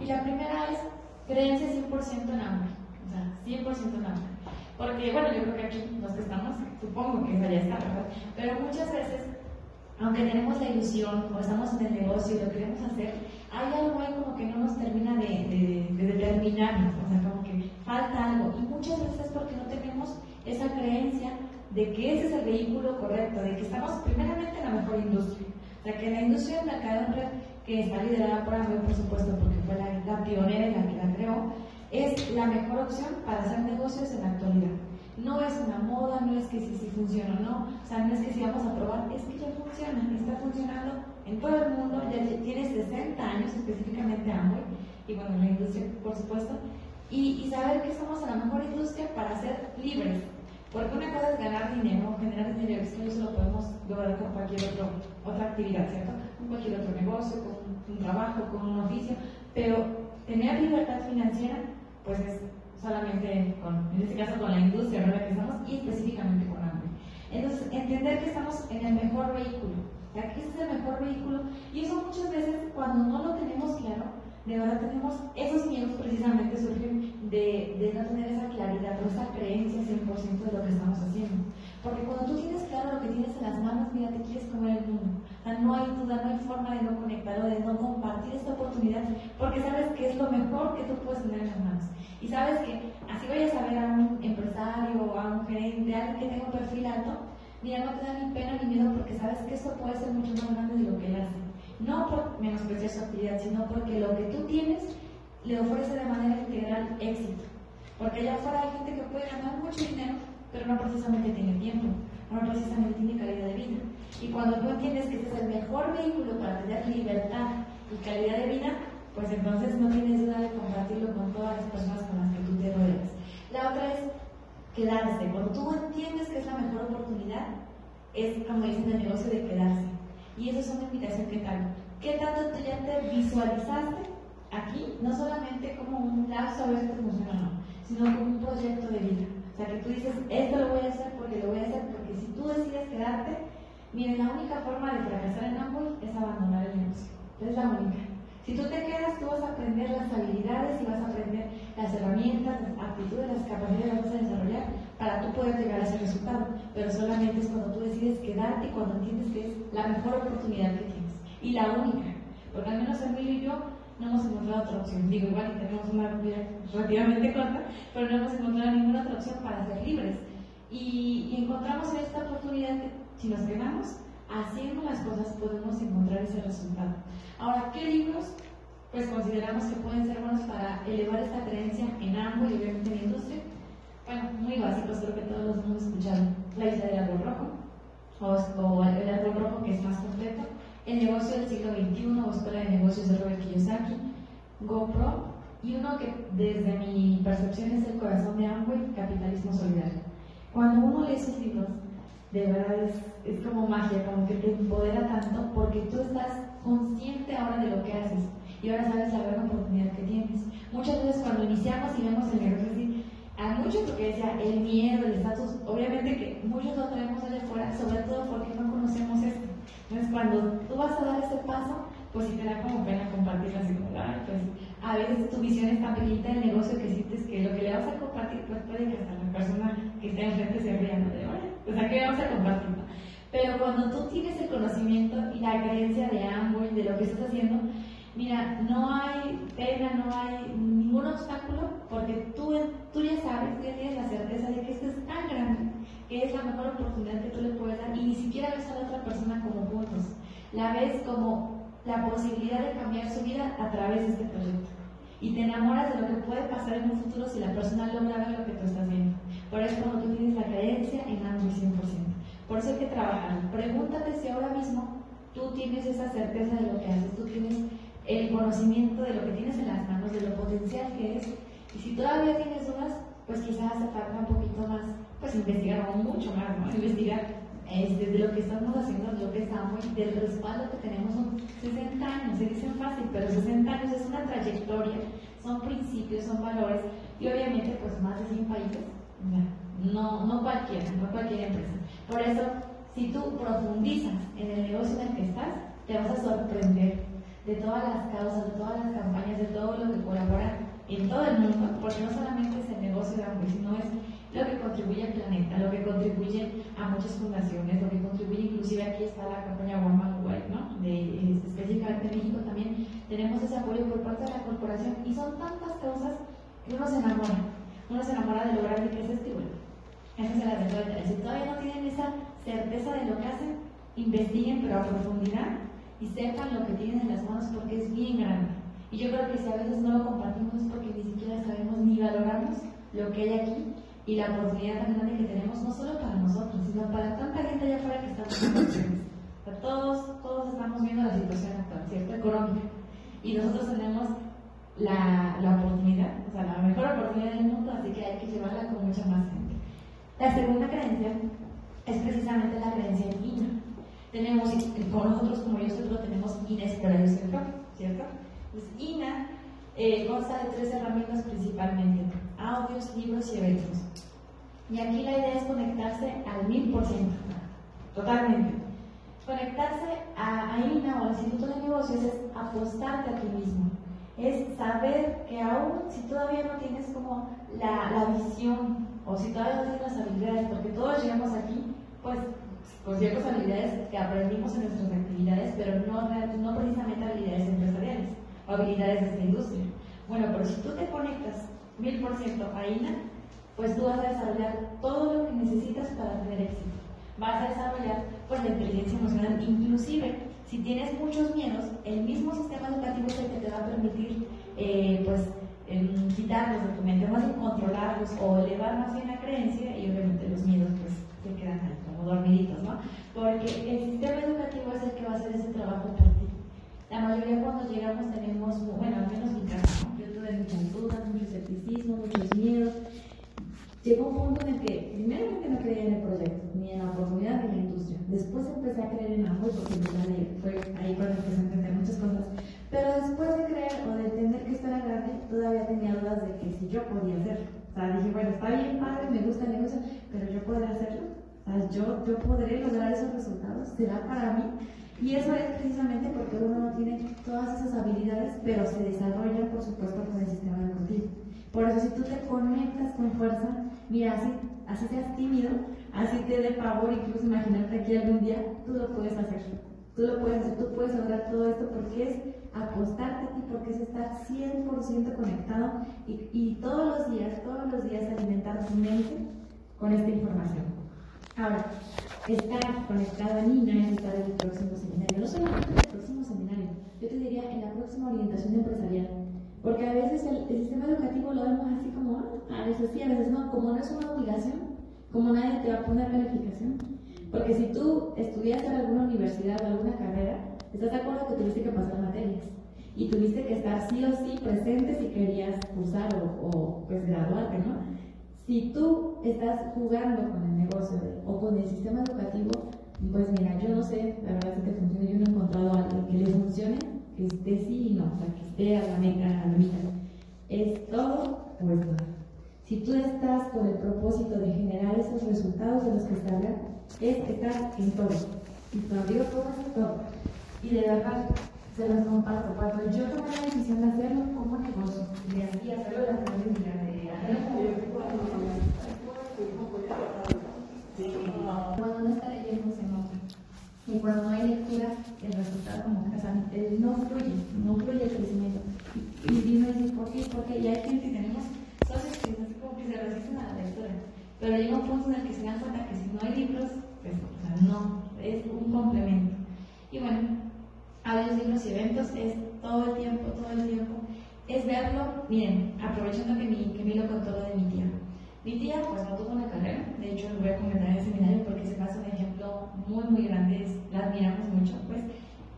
Y la primera es creencia 100% en hambre, o sea, 100% en hambre. Porque, bueno, yo creo que aquí los que estamos, supongo que ya está, ¿verdad? Pero muchas veces, aunque tenemos la ilusión o estamos en el negocio y lo queremos hacer, hay algo ahí como que no nos termina de, de, de determinarnos, o sea, como que falta algo. Y muchas veces porque no esa creencia de que ese es el vehículo correcto, de que estamos primeramente en la mejor industria. O sea, que la industria del mercado en red, que está liderada por Amway, por supuesto, porque fue la, pionera y la que la creó, es la mejor opción para hacer negocios en la actualidad. No es una moda, no es que si, si funciona o no, o sea, no es que si vamos a probar, es que ya funciona, está funcionando en todo el mundo, ya tiene 60 años específicamente Amway, y bueno, la industria, por supuesto, y, saber que somos la mejor industria para ser libres, porque una cosa es ganar dinero, generar dinero, es que eso lo podemos lograr con cualquier otro, otra actividad, ¿cierto? Con cualquier otro negocio, con un trabajo, con un oficio, pero tener libertad financiera, pues es solamente con, en este caso con la industria la que estamos y específicamente con hambre. Entonces, entender que estamos en el mejor vehículo, que este es el mejor vehículo, y eso muchas veces cuando no lo tenemos claro, de verdad tenemos esos miedos precisamente surgen de, no tener esa claridad o esa creencia 100% de lo que estamos haciendo. Porque cuando tú tienes claro lo que tienes en las manos, mira, te quieres comer el mundo. O no hay duda, no hay forma de no conectar o de no compartir esta oportunidad, porque sabes que es lo mejor que tú puedes tener en las manos. Y sabes que así vayas a ver a un empresario a un gerente, a alguien que tenga un perfil alto, mira, no te da ni pena ni miedo porque sabes que esto puede ser mucho más grande de lo que él hace no por menospreciar su actividad, sino porque lo que tú tienes le ofrece de manera integral éxito. Porque allá afuera hay gente que puede ganar mucho dinero, pero no precisamente tiene tiempo, no precisamente tiene calidad de vida. Y cuando tú entiendes que este es el mejor vehículo para tener libertad y calidad de vida, pues entonces no tienes duda de compartirlo con todas las personas con las que tú te rodeas. La otra es quedarse. Cuando tú entiendes que es la mejor oportunidad, es como dicen el negocio de quedarse. Y eso es una invitación que tal. ¿Qué tanto tú ya te visualizaste aquí? No solamente como un lapso a ver si funciona o no, sino como un proyecto de vida. O sea, que tú dices, esto lo voy a hacer porque lo voy a hacer, porque si tú decides quedarte, miren, la única forma de fracasar en Amway es abandonar el negocio. Es la única. Si tú te quedas, tú vas a aprender las habilidades y vas a aprender las herramientas, las aptitudes, las capacidades que vas a desarrollar para tú poder llegar a ese resultado. Pero solamente es cuando tú decides quedarte y cuando entiendes que es la mejor oportunidad que tienes. Y la única. Porque al menos Emilio y yo no hemos encontrado otra opción. Digo, igual tenemos una vida relativamente corta, pero no hemos encontrado ninguna otra opción para ser libres. Y, y encontramos esta oportunidad que si nos quedamos, haciendo las cosas podemos encontrar ese resultado. Ahora, ¿qué libros? Pues consideramos que pueden ser buenos para elevar esta creencia en ambos y obviamente en la industria bueno, muy básicos, creo que todos los hemos escuchado. La isla del árbol rojo, o, el árbol rojo que es más completo. El negocio del siglo XXI, o Escuela de Negocios de Robert Kiyosaki, GoPro, y uno que desde mi percepción es el corazón de Amway, Capitalismo Solidario. Cuando uno lee esos libros, de verdad es, es como magia, como que te empodera tanto porque tú estás consciente ahora de lo que haces y ahora sabes la gran oportunidad que tienes. Muchas veces cuando iniciamos y vemos el negocio a muchos porque decía el miedo, el estatus, obviamente que muchos lo traemos allá afuera, sobre todo porque no conocemos esto. Entonces cuando tú vas a dar ese paso, pues sí te da como pena compartir así como, pues a veces tu visión es tan pequeñita del negocio que sientes que lo que le vas a compartir, pues puede que hasta la persona que está enfrente se ría, de, oye, pues aquí vamos a compartir. Pero cuando tú tienes el conocimiento y la creencia de ambos, de lo que estás haciendo, Mira, no hay pena, no hay ningún obstáculo, porque tú, tú ya sabes, tú ya tienes la certeza de que esto es tan grande, que es la mejor oportunidad que tú le puedes dar, y ni siquiera ves a la otra persona como puntos, la ves como la posibilidad de cambiar su vida a través de este proyecto. Y te enamoras de lo que puede pasar en un futuro si la persona logra ver lo que tú estás viendo. Por eso cuando tú tienes la creencia en algo 100%. Por eso hay que trabajar. Pregúntate si ahora mismo tú tienes esa certeza de lo que haces, tú tienes el conocimiento de lo que tienes en las manos, de lo potencial que es. Y si todavía tienes dudas, pues quizás hace falta un poquito más, pues investigar mucho más, ¿no? Investigar este, de lo que estamos haciendo, lo que estamos, del respaldo que tenemos son 60 años, se dicen fácil, pero 60 años es una trayectoria, son principios, son valores, y obviamente pues más de 100 países, no, no cualquiera, no cualquier empresa. Por eso, si tú profundizas en el negocio en el que estás, te vas a sorprender de todas las causas, de todas las campañas, de todo lo que colabora en todo el mundo, porque no solamente es el negocio de Amway, sino es lo que contribuye al planeta, lo que contribuye a muchas fundaciones, lo que contribuye inclusive aquí está la campaña One Man ¿no? De, este, específicamente en México también tenemos ese apoyo por parte de la corporación y son tantas causas que uno se enamora, uno se enamora de lo grande que es este bueno. Esa es la verdad. Si todavía no tienen esa certeza de lo que hacen, investiguen pero a profundidad y sepan lo que tienen en las manos porque es bien grande. Y yo creo que si a veces no lo compartimos es porque ni siquiera sabemos ni valoramos lo que hay aquí y la oportunidad tan grande que tenemos, no solo para nosotros, sino para tanta gente allá afuera que estamos en todos, todos estamos viendo la situación actual, ¿cierto? Económica. Y nosotros tenemos la, la oportunidad, o sea, la mejor oportunidad del mundo, así que hay que llevarla con mucha más gente. La segunda creencia es precisamente la creencia en INA. Tenemos, nosotros como yo lo tenemos INA Explorador ¿cierto? Pues INA eh, consta de tres herramientas principalmente, audios, libros y eventos. Y aquí la idea es conectarse al mil por ciento, totalmente. Conectarse a, INA o al Instituto de Negocios es apostarte a ti mismo. Es saber que aún si todavía no tienes como la, la visión o si todavía no tienes las habilidades, porque todos llegamos aquí, pues con ciertas habilidades que aprendimos en nuestras actividades, pero no, no precisamente habilidades empresariales o habilidades de esta industria. Bueno, pero si tú te conectas mil por ciento a INA, pues tú vas a desarrollar todo lo que necesitas para tener éxito. Vas a desarrollar pues, la inteligencia emocional, inclusive si tienes muchos miedos, el mismo sistema educativo es el que te va a permitir eh, pues, em, quitarlos de tu mente, más controlarlos o elevar más bien la creencia y obviamente los miedos pues se quedan ahí como dormiditos, ¿no? Porque el sistema educativo es el que va a hacer ese trabajo por ti. La mayoría cuando llegamos tenemos, bueno, al menos mi casa, ¿no? Yo tuve muchas dudas, mucho escepticismo, muchos miedos. Llegó un punto en el que, primeramente no creía en el proyecto, ni en la oportunidad, ni en la industria. Después empecé a creer en amor, porque fue ahí cuando empecé a entender muchas cosas. Pero después de creer o de entender que esto era grande, todavía tenía dudas de que si yo podía hacerlo. O sea, dije, bueno, está bien padre, me gusta el negocio, pero yo podré hacerlo. Sea, yo, yo podré lograr esos resultados, será para mí. Y eso es precisamente porque uno no tiene todas esas habilidades, pero se desarrollan, por supuesto, con el sistema educativo. Por eso, si tú te conectas con fuerza, mira, así, así seas tímido, así te dé pavor, incluso imaginarte aquí algún día, tú lo puedes hacer. Tú lo puedes hacer, tú puedes lograr todo esto porque es apostarte a ti, porque es estar 100% conectado y, y todos los días, todos los días alimentar tu mente con esta información. Ahora, estar conectado a Nina es estar en el próximo seminario, no solamente en el próximo seminario, yo te diría en la próxima orientación empresarial. Porque a veces el, sistema educativo lo vemos así como, ah, a veces sí, a veces no, como no es una obligación, como nadie te va a poner calificación. Porque si tú estudiaste en alguna universidad o alguna carrera, estás de acuerdo que tuviste que pasar materias y tuviste que estar sí o sí presente si querías cursar o, o pues graduarte, ¿no? Si tú estás jugando con el negocio o con el sistema educativo, pues mira, yo no sé, la verdad es que funciona, yo no he encontrado a alguien que le funcione, que esté sí y no, o sea, que esté a la meta, a la mitad. Es todo o es nada. Si tú estás con el propósito de generar esos resultados de los que se habla, es estar en todo. Y cuando digo todo, es todo. Y de verdad, se los comparto. Cuando yo tomé la decisión de hacerlo como negocio, de así hacerlo de la familia, de hacerlo no está leyendo se nota. Y cuando no hay lectura, el resultado como que no fluye, no fluye el porque ya hay gente, tenemos socios que como que se resisten a la lectura, pero llega un punto en el que se dan cuenta que si no hay libros, pues o sea, no, es un complemento. Y bueno, audios, libros y eventos es todo el tiempo, todo el tiempo, es verlo, miren, aprovechando que mi, que mi lo contó de mi tía. Mi tía pues no tuvo una carrera, de hecho lo voy a comentar en el seminario porque se pasa un ejemplo muy muy grande, la admiramos mucho, pues,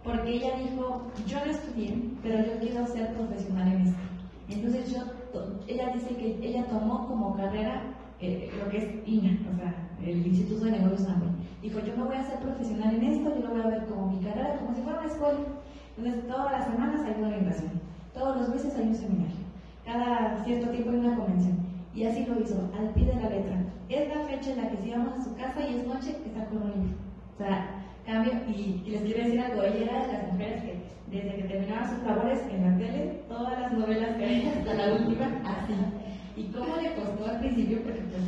porque ella dijo, yo no estudié, pero yo quiero ser profesional en esto. Entonces yo, ella dice que ella tomó como carrera eh, lo que es INA, o sea, el Instituto de Negocios Amway. Dijo, yo me voy a hacer profesional en esto, yo lo voy a ver como mi carrera, como si fuera una escuela. Entonces todas las semanas hay una orientación, todos los meses hay un seminario, cada cierto tiempo hay una convención. Y así lo hizo, al pie de la letra. Es la fecha en la que si vamos a su casa y es noche, está con un libro. O sea, cambio, y, les quiero decir algo, ella era de las mujeres que desde que terminaba sus labores en la tele, todas las novelas que había hasta la última, así. ¿Y cómo le costó al principio? Porque pues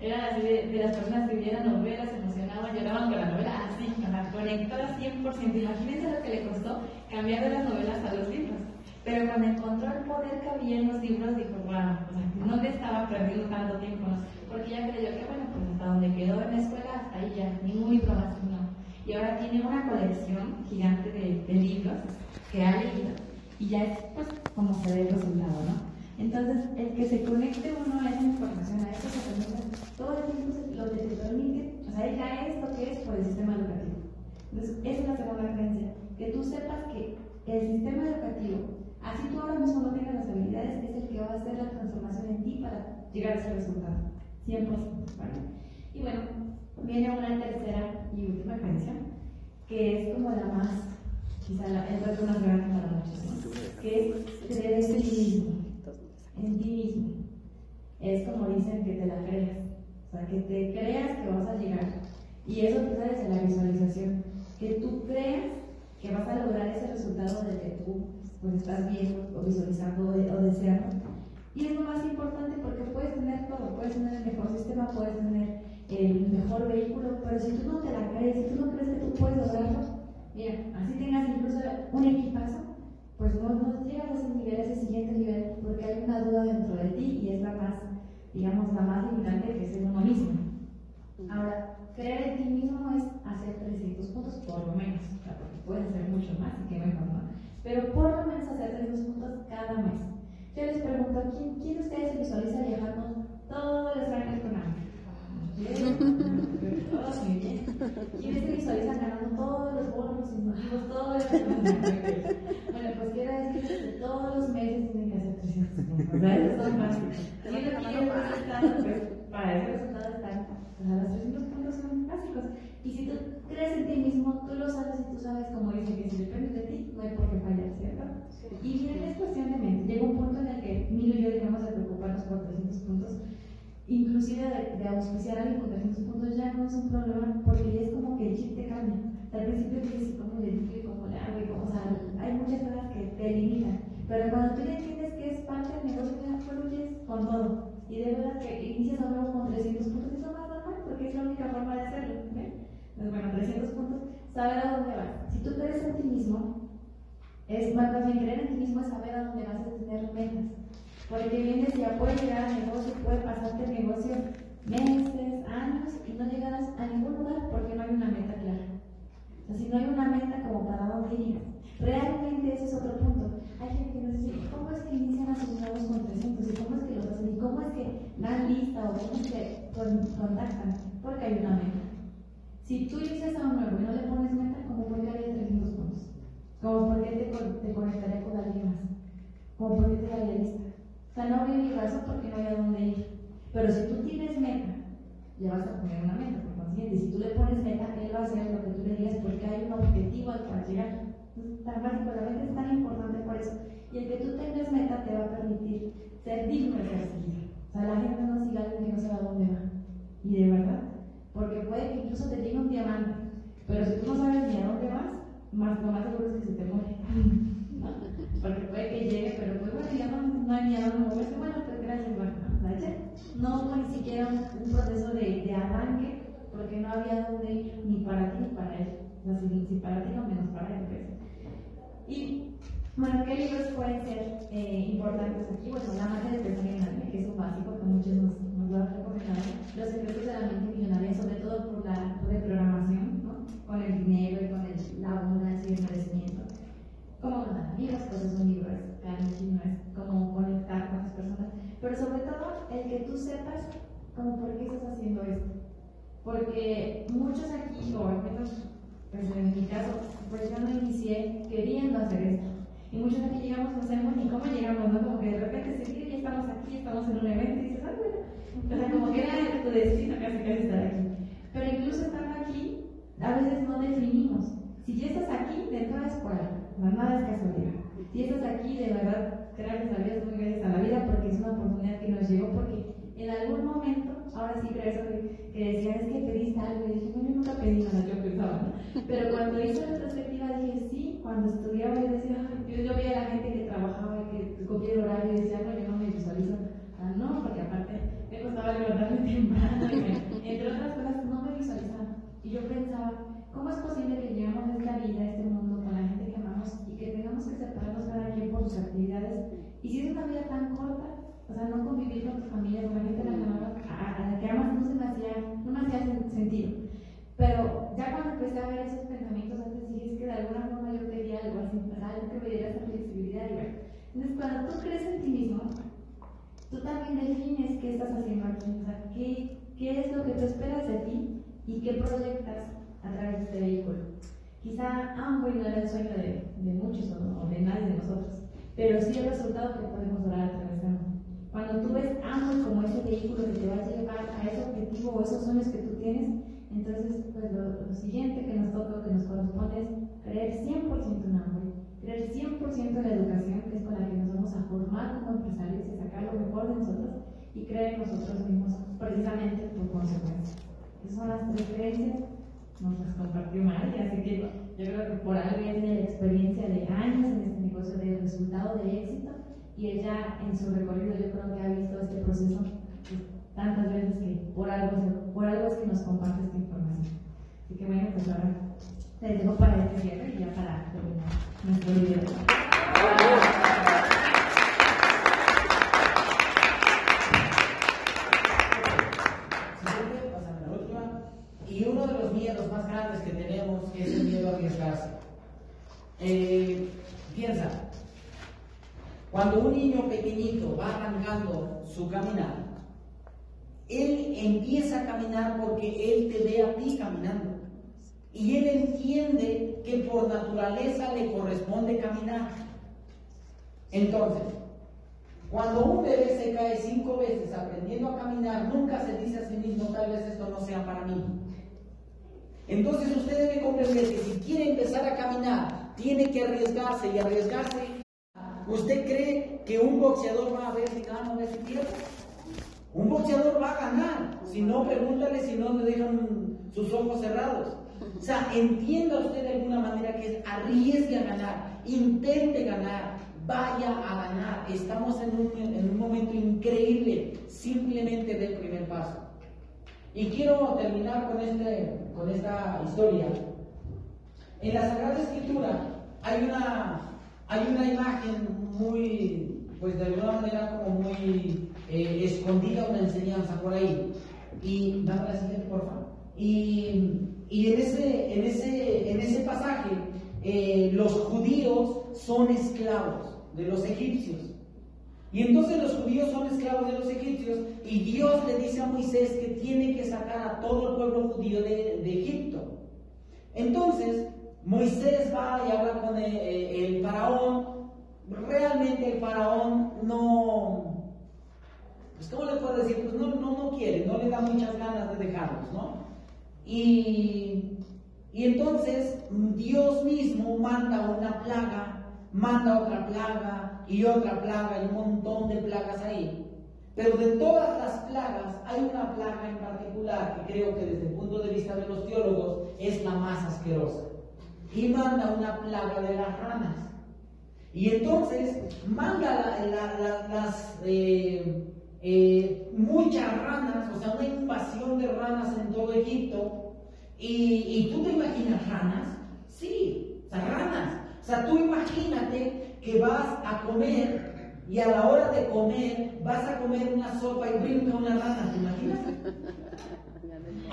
era así de, las personas que vieran novelas, se emocionaban, lloraban con la novela, así, conectadas 100%. Imagínense lo que le costó cambiar de las novelas a los libros. Pero cuando encontró el poder que había en los libros, dijo, wow, no le estaba perdiendo tanto tiempo, porque ya creyó que, bueno, pues hasta donde quedó en la escuela, hasta ahí ya, libro más, no. Y ahora tiene una colección gigante de, libros que ha leído, y ya es, pues, como se ve el resultado, ¿no? Entonces, el que se conecte uno a esa información, a esas herramientas, todo el tiempo lo que te permite, o sea, ya es lo que es por el sistema educativo. Entonces, esa es la segunda creencia, que tú sepas que el sistema educativo Así tú ahora mismo no tengas las habilidades, es el que va a hacer la transformación en ti para llegar a ese resultado. 100%. ¿vale? Y bueno, viene una tercera y última creencia, que es como la más, quizá la, más grande para muchos, que es creer en ti mismo. En ti mismo. Es como dicen que te la creas. O sea, que te creas que vas a llegar. Y eso empieza desde la visualización. Que tú creas que vas a lograr ese resultado de que tú pues estás viendo o visualizando o deseando. Y es lo más importante porque puedes tener todo, puedes tener el mejor sistema, puedes tener el mejor vehículo, pero si tú no te la crees, si tú no crees que tú puedes lograrlo, mira, así tengas incluso un equipazo, pues no, no llegas a ese nivel, a ese siguiente nivel, porque hay una duda dentro de ti y es la más, digamos, la más limitante que es en uno mismo. Ahora, creer en ti mismo es hacer 300 puntos por lo menos, porque pueden ser mucho más y que mejor no pero por lo menos hacer tres puntos cada mes. Yo les pregunto, ¿quién, quién de ustedes se visualiza viajando todos los años con hambre? Todos muy bien. ¿Quiénes se visualizan ganando todos los bonos incentivos todos los años? Bueno, pues quiero decir que todos los meses tienen que hacer 300 puntos. ¿Verdad? Eso es fácil. Si uno quiere resultado, pues para ese resultado están, pues a los 300 puntos son básicos. Y si tú crees en ti mismo, tú lo sabes y tú sabes, como dice, que si depende de ti, no hay por qué fallar, ¿cierto? Y miren, es cuestión de mente. Llega un punto en el que Milo y yo dejamos de preocuparnos por 300 puntos. Inclusive de, de auspiciar a alguien con 300 puntos ya no es un problema, porque ya es como que el chip te cambia. Al principio dices, ¿cómo le digo? ¿Cómo le hago? O sea, hay muchas cosas que te limitan. Pero cuando tú ya entiendes que es parte del negocio, ya fluyes con todo. Y de verdad que inicias a nuevo con 300 puntos, eso más normal, porque es la única forma de hacerlo. Entonces, bueno, 300 puntos, saber a dónde vas. Si tú crees en ti mismo, es más bien creer en ti mismo es saber a dónde vas a tener metas. Porque bien decía, puede llegar al negocio, puede pasarte el negocio meses, años y no llegarás a ningún lugar porque no hay una meta clara. O sea, si no hay una meta como para dónde ir. Realmente ese es otro punto. Hay gente que nos dice, ¿cómo es que inician a sus nuevos con 300? ¿Y cómo es que los hacen? ¿Y cómo es que dan lista o cómo es que contactan? Porque hay una meta. Si tú dices a un nuevo y no le pones meta, como por qué haría 300 puntos? Como por qué te, te conectaría con alguien más? Como por qué te daría lista? O sea, no habría ni razón porque no hay a dónde ir. Pero si tú tienes meta, le vas a poner una meta, por consiguiente. Si tú le pones meta, él va a hacer lo que tú le digas porque hay un objetivo al cual llegar. Tan básico, la meta es tan importante por eso. Y el que tú tengas meta te va a permitir ser digno de ser seguido. O sea, la gente no siga alguien que no sabe a dónde va. Y de verdad, porque puede que incluso te llegue un diamante, pero si tú no sabes ni a dónde vas, más, lo más seguro es que se te muere. Porque puede que llegue, pero pues bueno, ya no, hay ni a dónde moverse, bueno, pues gracias, bueno, no hubo ni siquiera un, proceso de, de, arranque, porque no había dónde ir ni para ti ni para él. O sea, si, para ti no, menos para él. Pues. Y Bueno, ¿qué libros pueden ser eh, importantes aquí? Bueno, La magia de persona que es un básico que muchos nos, lo han recomendado. Los secretos de la mente millonaria, sobre todo por la programación, ¿no? Con el dinero y con el, la abundancia y el merecimiento. Cómo ganar amigos, es un libro, es no es cómo conectar con las personas. Pero sobre todo, el que tú sepas como por qué estás haciendo esto. Porque muchos aquí, o al menos pues en mi caso, pues yo no inicié queriendo hacer esto. Y muchos aquí llegamos, no sabemos ni cómo llegamos, ¿no? Como que de repente se ya estamos aquí, estamos en un evento y. O sea, como que era tu destino casi casi estar aquí. Pero incluso estando aquí, a veces no definimos. Si ya estás aquí, de todas es por algo, nada es casualidad. Si estás aquí, de verdad, gracias a Dios, muy gracias a la vida, porque es una oportunidad que nos llegó, porque en algún momento, ahora sí creo que, que decían, es que pediste algo, y dije, no, yo nunca pedí nada, yo pensaba. Pero cuando hice la retrospectiva dije, sí, cuando estudiaba yo decía, yo, yo veía a la gente que trabajaba, que cogía el horario y decía, no, yo no me visualizo, ah, no, porque aparte me costaba levantarme temprano, y entre otras cosas no me visualizaba. Y yo pensaba, ¿cómo es posible que llegamos a esta vida, a este mundo, con la gente que amamos y que tengamos que separarnos cada quien por sus actividades? Y si es una vida tan corta, o sea, no convivir con tu familia, con la gente a la, a, la que amas, no se me hacía, no me hacía sentido. Pero ya cuando empecé a ver esos pensamientos, antes dije, es que de alguna forma yo quería algo así, algo que me diera esa flexibilidad. Y bueno, entonces cuando tú crees en ti mismo, tú también defines qué o sea, qué, qué es lo que tú esperas de ti y qué proyectas a través de este vehículo. Quizá Amway no era el sueño de, de muchos o, de nadie de nosotros, pero sí el resultado que podemos lograr a través de Amway. Cuando tú ves ambos como ese vehículo que te va a llevar a ese objetivo o esos sueños que tú tienes, entonces pues lo, siguiente que nos toca, que nos corresponde es creer 100% en Amway, creer 100% en la educación, que es con la que nos vamos a formar como empresarios y sacar lo mejor de nosotros y creer en nosotros mismos precisamente por consecuencia. Esas son las tres creencias, nos las compartió Mari, así que yo creo que por ya tiene la experiencia de años en este negocio de resultado de éxito y ella en su recorrido yo creo que ha visto este proceso tantas veces que por algo, por algo es que nos comparte esta información. Así que bueno, pues ahora les dejo para este cierre y ya para terminar nuestro video. Eh, piensa, cuando un niño pequeñito va arrancando su caminar, él empieza a caminar porque él te ve a ti caminando. Y él entiende que por naturaleza le corresponde caminar. Entonces, cuando un bebé se cae cinco veces aprendiendo a caminar, nunca se dice a sí mismo, tal vez esto no sea para mí. Entonces usted debe comprender que si quiere empezar a caminar, tiene que arriesgarse y arriesgarse ¿Usted cree que un boxeador va a ver si gana o ver si pierde? Un boxeador va a ganar. Si no, pregúntale si no le dejan sus ojos cerrados. O sea, entienda usted de alguna manera que es arriesgue a ganar, intente ganar, vaya a ganar. Estamos en un, en un momento increíble, simplemente del primer paso. Y quiero terminar con, este, con esta historia. En la Sagrada Escritura hay una hay una imagen muy, pues de alguna manera como muy eh, escondida, una enseñanza por ahí. Y, dame la siguiente, por. Y, y en, ese, en, ese, en ese pasaje, eh, los judíos son esclavos de los egipcios. Y entonces los judíos son esclavos de los egipcios y Dios le dice a Moisés que tiene que sacar a todo el pueblo judío de, de Egipto. Entonces, Moisés va y habla con el, faraón. Realmente el faraón no, pues ¿cómo le puedo decir? Pues no, no, no quiere, no le da muchas ganas de dejarlos, ¿no? Y, y entonces Dios mismo manda una plaga, manda otra plaga y otra plaga y un montón de plagas ahí. Pero de todas las plagas hay una plaga en particular que creo que desde el punto de vista de los teólogos es la más asquerosa y manda una plaga de las ranas. Y entonces manda las eh, eh, muchas ranas, o sea, una invasión de ranas en todo Egipto. Y, tú te imaginas ranas? Sí, o sea, ranas. O sea, tú imagínate que vas a comer y a la hora de comer vas a comer una sopa y brinca una rana, ¿te imaginas?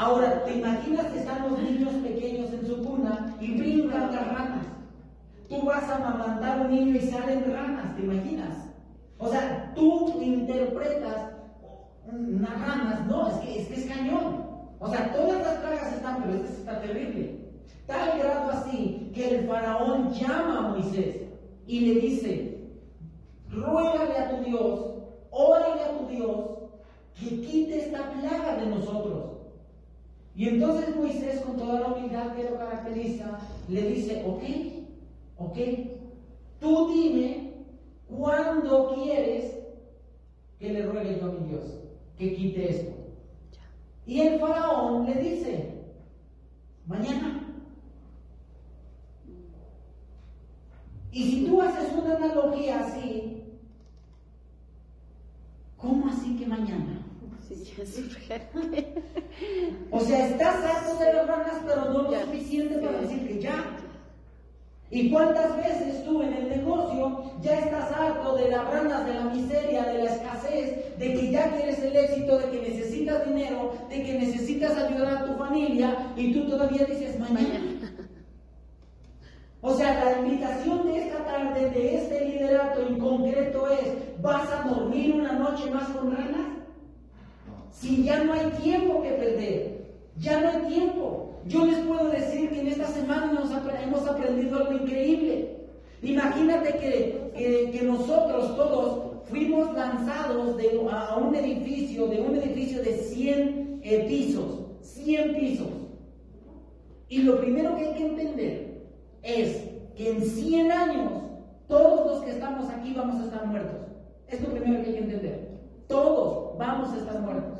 Ahora, ¿te imaginas que están los niños pequeños en su cuna y brincan las ranas? Tú vas a amamantar un niño y salen ranas, ¿te imaginas? O sea, tú interpretas unas ranas, no, es que es, que es cañón. O sea, todas las plagas están, pero esta está terrible. Tal grado así que el faraón llama a Moisés y le dice, ruégale a tu Dios, órale a tu Dios, que quite esta plaga de nosotros. Y entonces Moisés, con toda la humildad que lo caracteriza, le dice, ok, ok, tú dime cuándo quieres que le ruegue yo a mi Dios que quite esto. Y el faraón le dice, mañana. Y si tú haces una analogía así, ¿cómo así que mañana? o sea, estás harto de las ranas, pero no lo suficiente para decir que ya. ¿Y cuántas veces tú en el negocio ya estás harto de las ranas, de la miseria, de la escasez, de que ya quieres el éxito, de que necesitas dinero, de que necesitas ayudar a tu familia y tú todavía dices mañana? O sea, la invitación de esta tarde, de este liderato en concreto es, ¿vas a dormir una noche más con ranas? Si ya no hay tiempo que perder, ya no hay tiempo. Yo les puedo decir que en esta semana hemos aprendido algo increíble. Imagínate que, nosotros todos fuimos lanzados a un edificio, de un edificio de 100 eh, pisos, 100 pisos. Y lo primero que hay que entender es que en 100 años todos los que estamos aquí vamos a estar muertos. Es lo primero que hay que entender. Todos vamos a estar muertos.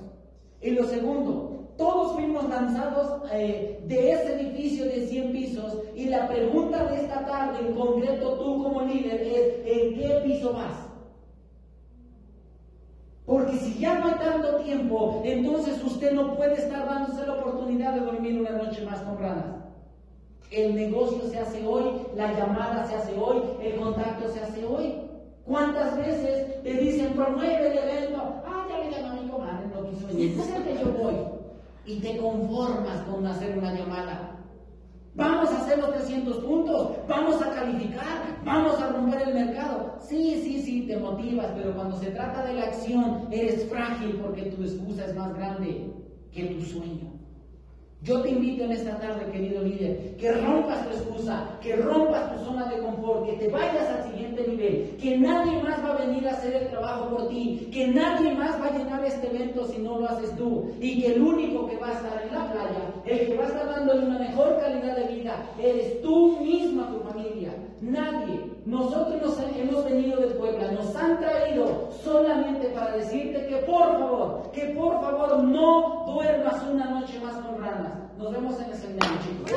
Y lo segundo, todos fuimos lanzados eh, de ese edificio de 100 pisos y la pregunta de esta tarde, en concreto tú como líder, es ¿en qué piso vas? Porque si ya no hay tanto tiempo, entonces usted no puede estar dándose la oportunidad de dormir una noche más con. El negocio se hace hoy, la llamada se hace hoy, el contacto se hace hoy. ¿Cuántas veces te dicen promueve el evento? Ah, ya le llamé a mi comadre, no quiso venir. yo voy y te conformas con hacer una llamada. Vamos a hacer los 300 puntos, vamos a calificar, vamos a romper el mercado. Sí, sí, sí, te motivas, pero cuando se trata de la acción eres frágil porque tu excusa es más grande que tu sueño. Yo te invito en esta tarde, querido líder, que rompas tu excusa, que rompas tu zona de confort, que te vayas al siguiente nivel, que nadie más va a venir a hacer el trabajo por ti, que nadie más va a llenar este evento si no lo haces tú, y que el único que va a estar en la playa, el que va a estar dándole una mejor calidad de vida, eres tú misma, tu familia. Nadie nosotros nos hemos venido de Puebla, nos han traído solamente para decirte que por favor, que por favor no duermas una noche más con ranas. Nos vemos en el seminario, chicos.